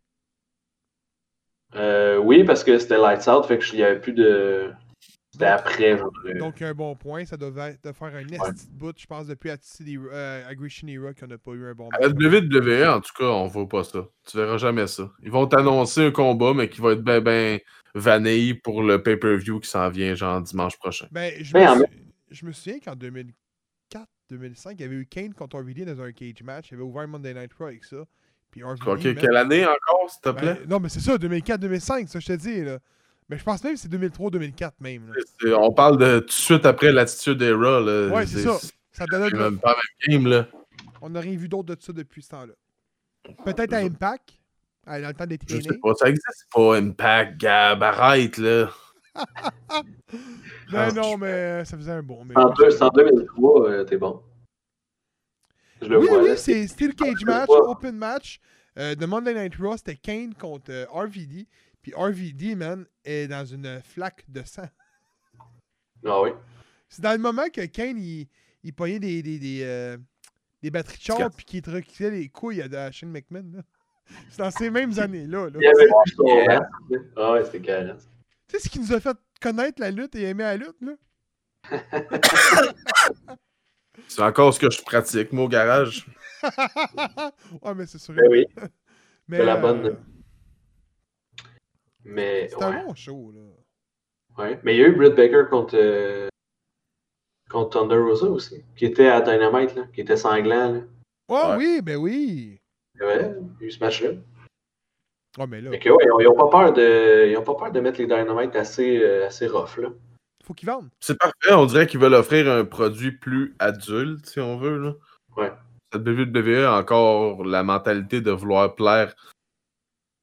Euh, oui, parce que c'était Lights Out, fait qu'il y avait plus de. C'était Donc- après, genre. euh, Donc un bon point, ça devait faire un esti de bout, je pense, depuis euh, Aggression Era qu'on n'a pas eu un bon À match. WWE, en tout cas, on voit pas ça. Tu verras jamais ça. Ils vont t'annoncer un combat, mais qui va être ben ben vanille pour le pay-per-view qui s'en vient genre dimanche prochain. Ben, je, me, en sou- je me souviens qu'en 2004, 2005, il y avait eu Kane contre RVD dans un cage match. Il avait ouvert Monday Night Raw avec ça. Puis quelle année encore, s'il te ben, plaît? non, mais c'est ça, 2004-2005, ça je te dis. Là. Mais je pense même que c'est 2003-2004 même. là. On parle de tout de suite après l'attitude Era. Là. Ouais, c'est ça. Ça même pas même game, là. On n'a rien vu d'autre de ça depuis ce temps-là. Peut-être à Impact, à- dans le temps des Je sais pas, ça existe pas, Impact, Gab, arrête, là. [LAUGHS] Ben non, mais ça faisait un bon. Mais... En, deux- c'est en 2003, euh, t'es bon. Je le Oui, vois. oui, c'est Steel Cage match, open match. Euh, de Monday Night Raw, c'était Kane contre euh, RVD. Puis RVD, man, est dans une flaque de sang. Ah oui. C'est dans le moment que Kane, il, il pognait des, des, des, euh, des batteries de char puis qu'il troquait les couilles à, à Shane McMahon. là. [LAUGHS] C'est dans ces mêmes années-là. là. Carré. Ah ouais, c'était carré. Tu sais ce qui nous a fait connaître la lutte et aimer la lutte, là? [LAUGHS] C'est encore ce que je pratique, moi, au garage. ouais, [LAUGHS] mais c'est sûr. Ben oui. Mais, c'est la euh, bonne. Mais. C'est Ouais. un bon show, là. Ouais. Mais il y a eu Britt Baker contre, euh, contre Thunder Rosa aussi, qui était à Dynamite, là, qui était sanglant. Là. Oh Ouais. oui, ben oui. Ouais, il y a eu ce match-là. Oh, mais là, Fait que, ouais, ils ont- ils ont pas peur de, ils ont pas peur de mettre les Dynamite assez, euh, assez rough. Là. faut qu'ils vendent. C'est parfait, on dirait qu'ils veulent offrir un produit plus adulte, si on veut, là. Ouais. Cette WWE a encore la mentalité de vouloir plaire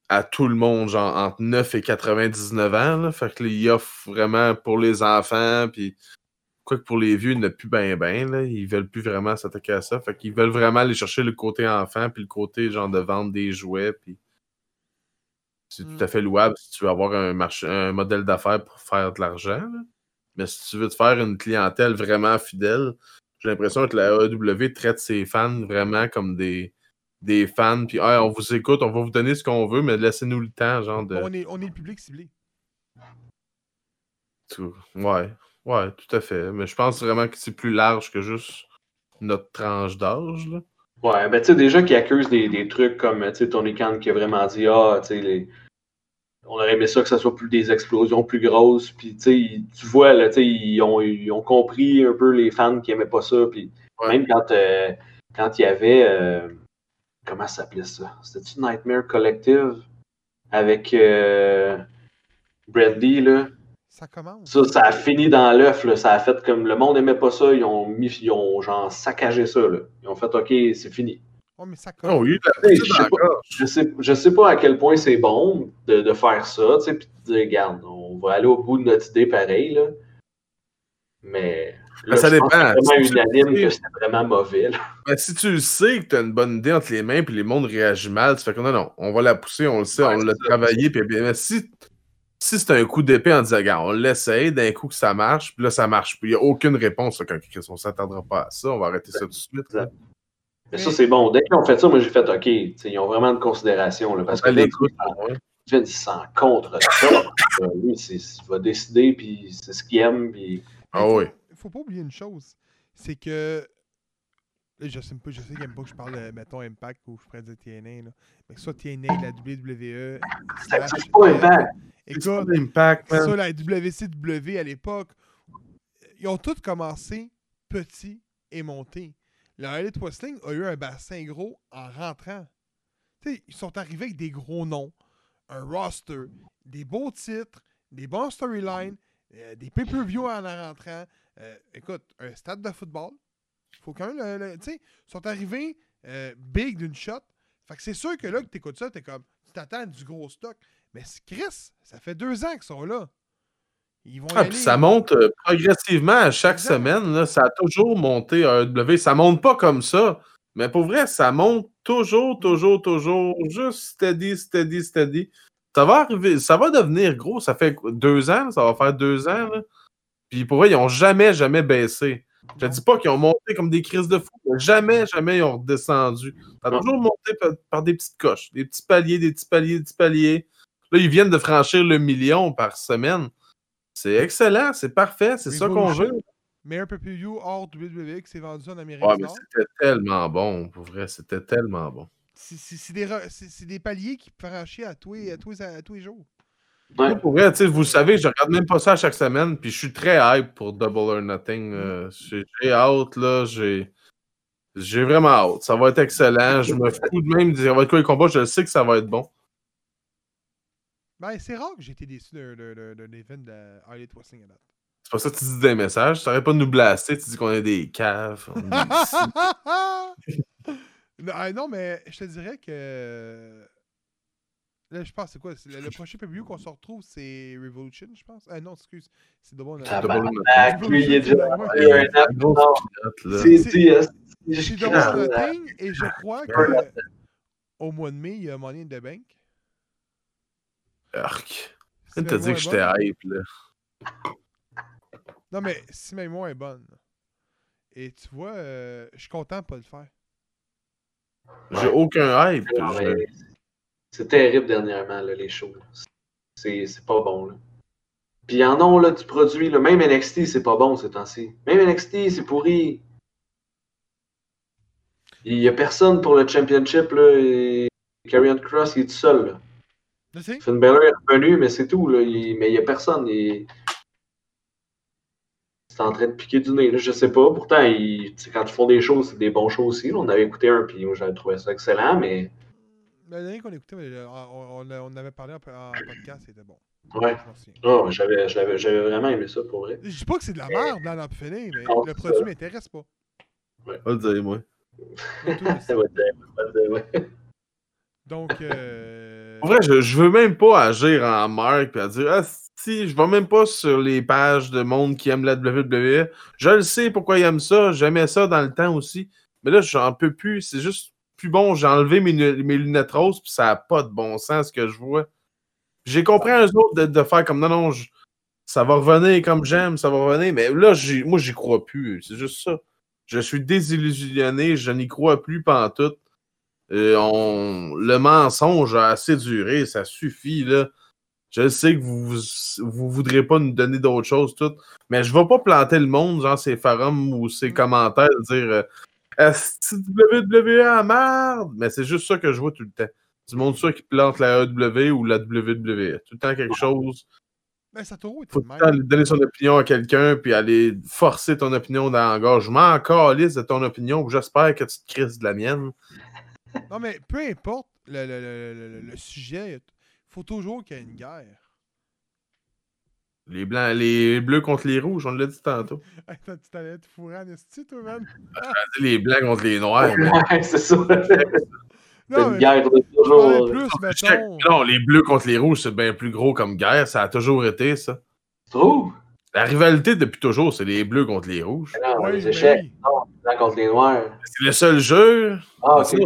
à tout le monde, genre entre 9 et 99 ans, là. Fait que là, ils offrent vraiment pour les enfants, puis quoi que pour les vieux, ils n'ont plus ben ben, là. Ils veulent plus vraiment s'attaquer à ça. Fait qu'ils veulent vraiment aller chercher le côté enfant, puis le côté genre de vendre des jouets, puis c'est Mm. tout à fait louable si tu veux avoir un marché, un modèle d'affaires pour faire de l'argent. Mais si tu veux te faire une clientèle vraiment fidèle, j'ai l'impression que la AEW traite ses fans vraiment comme des, des fans. Puis, Hey, on vous écoute, on va vous donner ce qu'on veut, mais laissez-nous le temps, genre de. On, est, on est le public ciblé. tout- Ouais, ouais, tout à fait. Mais je pense vraiment que c'est plus large que juste notre tranche d'âge. là. Ouais, ben tu sais, déjà qui accusent des, des trucs comme, tu sais, Tony Khan qui a vraiment dit, ah, tu sais, les... on aurait aimé ça que ça soit plus des explosions plus grosses, puis tu sais, ils- tu vois, là, tu sais, ils ont, ils ont compris un peu les fans qui aimaient pas ça, puis Ouais. même quand, euh, quand il y avait, euh, comment ça s'appelait ça? C'était-tu Nightmare Collective avec euh, Brandy, là? Ça commence. Ça, ça a fini dans l'œuf, là. Ça a fait comme le monde aimait pas ça, ils ont mis, ils ont genre saccagé ça, là. Ils ont fait OK, c'est fini. Oh, mais ça Oh commence. oui, Hey, petite je sais encore. Je sais, je sais pas à quel point c'est bon de, de faire ça, tu sais, puis de dire, regarde, on va aller au bout de notre idée pareil, là. Mais. Là, Ben, ça dépend. que C'est Si vraiment unanime sais- que c'était vraiment mauvais. [LAUGHS] Ben, si tu le sais que tu as une bonne idée entre les mains, puis les mondes réagissent mal, tu fais que non, non, on va la pousser, on le sait, Ouais, on l'a travaillé, puis bien, mais si, si c'est un coup d'épée en disant, on l'essaye, d'un coup que ça marche, puis là, ça marche. Puis il n'y a aucune réponse. là, Quand on s'attendra pas à ça, on va arrêter ça tout de suite. là. Mais ça, c'est bon. Dès qu'ils ont fait ça, moi, j'ai fait OK. Ils ont vraiment de considération. Là, parce que là, l'écoute, ouais. Vince, s'en contre ça. Euh, Lui, il va décider, puis c'est ce qu'il aime. Puis... Ah oui. Faut pas oublier une chose, c'est que je sais pas, je sais qu'il aime pas que je parle, euh, mettons, Impact ou je pourrais dire TNA, là. mais que ce soit TNA, la WWE, slash- C'est pas impact. Écoute, man. ça, la WCW à l'époque, ils ont tous commencé petits et montés. Le Elite Wrestling a eu un bassin gros en rentrant. Tu sais, ils sont arrivés avec des gros noms, un roster, des beaux titres, des bons storylines, euh, des pay-per-view en rentrant. Euh, écoute, un stade de football, faut quand même le. le- tu sais, ils sont arrivés euh, big d'une shot. Fait que c'est sûr que là, que t'écoutes ça, t'es comme. Tu t'attends du gros stock. Mais Chris, ça fait deux ans qu'ils sont là. Ils vont Ah, aller. ça monte euh, progressivement à chaque Exact. semaine. Là, ça a toujours monté à AEW. Ça monte pas comme ça. Mais pour vrai, ça monte toujours, toujours, toujours. Juste steady, steady, steady. Ça va arriver, ça va devenir gros. Ça fait deux ans, ça va faire deux ans. là? Puis pour vrai, ils ont jamais, jamais baissé. Je dis pas qu'ils ont monté comme des crises de fou. mais Jamais, jamais ils ont redescendu. Ça a toujours monté par, par des petites coches. Des petits paliers, des petits paliers, des petits paliers. Là, ils viennent de franchir le million par semaine. C'est excellent, c'est parfait, c'est ça qu'on veut. Meilleur pay-per-view hors WWE qui s'est vendu en Amérique Ouais, du mais Nord. c'était tellement bon, pour vrai, c'était tellement bon. C'est- des, des paliers qui franchissent à tous à tous à tous les jours. Ouais. Moi, Pour vrai, tu sais, vous savez, je regarde même pas ça à chaque semaine, puis je suis très hype pour Double or Nothing. euh, j'ai hâte, là, j'ai. J'ai vraiment hâte. Ça va être excellent. Je me fous de même de dire, ça va être quoi les combats, je sais que ça va être bon. Ben, c'est rare que j'ai été déçu d'un- event de Elite Wrestling à date. C'est pas ça que tu dis des messages. Tu n'arrêtes pas de nous blaster, tu dis qu'on est des caves. on est ici. [LAUGHS] non, ah, non, mais je te dirais que. Là, je pense, c'est quoi? Le, le prochain pay-per-view qu'on se retrouve, c'est Revolution, je pense. Ah non, excuse. C'est Double Nothing. Double Nothing. lui, il est déjà. C'est dit, Double Nothing, et je crois que au mois de mai, il y a Money in the Bank. Arc. Dis mémoire que j'étais hype, là. Non, mais si ma mémoire est bonne. Et tu vois, euh, je suis content de pas le faire. J'ai aucun hype. C'est terrible dernièrement, là, les shows. C'est pas bon. Là. Puis en ont là, du produit. Là. Même NXT, c'est pas bon ces temps-ci. Même NXT, c'est pourri. Il y a personne pour le championship. Là, et Karrion Cross, il est tout seul. Là. Sais. Finn Balor est revenu, mais c'est tout. Là. Il- Mais il y a personne. Il... C'est en train de piquer du nez. Là. Je sais pas. Pourtant, il... quand ils font des shows, c'est des bons shows aussi. là. On avait écouté un, puis moi, j'avais trouvé ça excellent. Mais Le dernier qu'on écoutait, euh, on, on, on avait parlé en, en podcast, c'était bon. ouais. Oh, j'avais, j'avais, j'avais vraiment aimé ça pour vrai. Je dis pas que c'est de la merde dans l'emphenné, mais Non, le produit ça. m'intéresse pas. Pas le dire, moi. [LAUGHS] Va va ouais. Donc, euh, [LAUGHS] En vrai, je, je veux même pas agir en marque et à dire Ah, si, je vais même pas sur les pages de monde qui aime la WWE. Je le sais pourquoi ils aiment ça. J'aimais ça dans le temps aussi. Mais là, j'en peux plus. C'est juste bon. J'ai enlevé mes, lunettes roses puis ça a pas de bon sens ce que je vois. J'ai compris un autres de, faire comme non, non, ça va revenir comme j'aime, ça va revenir. Mais là, moi, j'y crois plus. C'est juste ça. Je suis désillusionné, je n'y crois plus pantoute. Euh. Le mensonge a assez duré, ça suffit, là. Je sais que vous, vous voudrez pas nous donner d'autres choses, tout. Mais je vais pas planter le monde, genre ces forums ou ces commentaires, dire euh, Est-ce WWE en merde? Mais c'est juste ça que je vois tout le temps. Du monde sûr qui plante la AEW ou la WWE. Tout le temps quelque chose. ben, Satoru était Faut tout le temps donner son opinion à quelqu'un puis aller forcer ton opinion dans. Je m'en calisse de ton opinion, j'espère que tu te crises de la mienne. Non, mais peu importe le, le, le- le sujet, il faut toujours qu'il y ait une guerre. Les blancs, les bleus contre les rouges, on l'a dit tantôt. [LAUGHS] Attends, tu t'allais te fourrer en esti, toi, man? [LAUGHS] Les blancs contre les noirs. Ouais, [LAUGHS] c'est ça. C'est Non, une mais guerre de toujours. plus, mettons. Non, les bleus contre les rouges, c'est bien plus gros comme guerre. Ça a toujours été ça. Tu trouves? La rivalité depuis toujours, c'est les bleus contre les rouges. Non, Oui, les échecs. Non, blanc contre les noirs. C'est le seul jeu. Ah, ok. C'est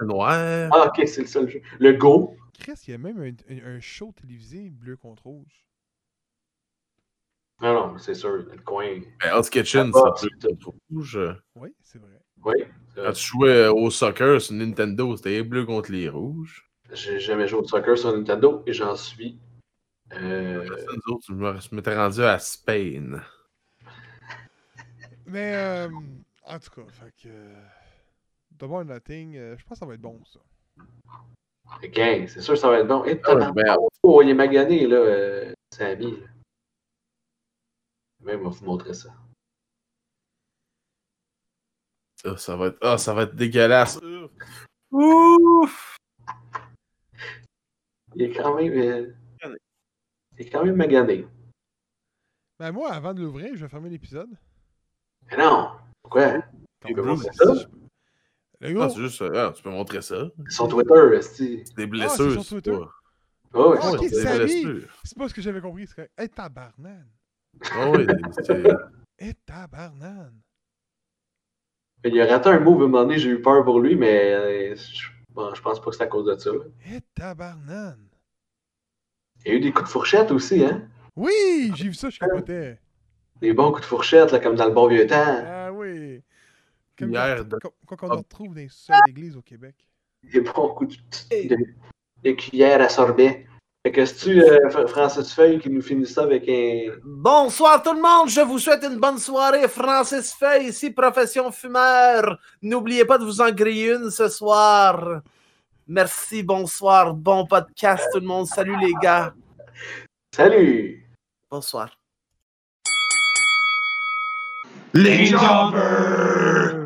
le noir. Ah, ok, c'est le seul jeu. Le Go. Chris, il y a même un, un- un show télévisé bleu contre rouge. Non, non, c'est sûr, le coin. Ben, Hell's Kitchen, c'est rouge. Oui, c'est vrai. Oui. Quand euh, tu jouais au soccer sur Nintendo, c'était les bleus contre les rouges. J'ai jamais joué au soccer sur Nintendo et j'en suis. euh, Ça, nous autres, je m'étais rendu à Spain. [LAUGHS] Mais, euh, en tout cas, fait que. euh, Double Nothing, euh, je pense que ça va être bon, ça. gang, c'est sûr que ça va être bon. Et ben, oh, il est magané, là, euh, Sammy. là. Même, on va vous montrer ça. Ah, ça va être, ah, ça va être dégueulasse. Ouf! Il est quand même. euh, il est quand même magané. Ben, moi, avant de l'ouvrir, je vais fermer l'épisode. Mais non! Pourquoi? Tu peux montrer ça? Le Ah, gars, c'est juste, ah, tu peux montrer ça. C'est son Twitter, esti. Des Ah, blessures, c'est sur c'est Twitter? Oh, ouais, Ah, c'est des blessures. c'est pas ce que j'avais compris. C'est que. Hey, tabarnane! Ah oui, c'est. Hey, [LAUGHS] tabarnane! Il a raté un move à un moment donné, j'ai eu peur pour lui, mais euh, je, bon, je pense pas que c'est à cause de ça. Hey, tabarnane! Il y a eu des coups de fourchette aussi, hein? Oui! J'ai vu ça, je capotais. Des bons coups de fourchette, là, comme dans le bon vieux temps. Ah oui! Comme Hier, quand, de- quand- quand on en retrouve dans les seules églises au Québec. Des bons coups de, de, de cuillère à sorbet. Fait que c'est-tu euh, Fr- Francis Feuille qui nous finit ça avec un. Bonsoir tout le monde, je vous souhaite une bonne soirée. Francis Fay, ici, profession fumeur. N'oubliez pas de vous en griller une ce soir. Merci, bonsoir, bon podcast tout le monde. Salut les gars. Salut! Bonsoir. Les Jumpers!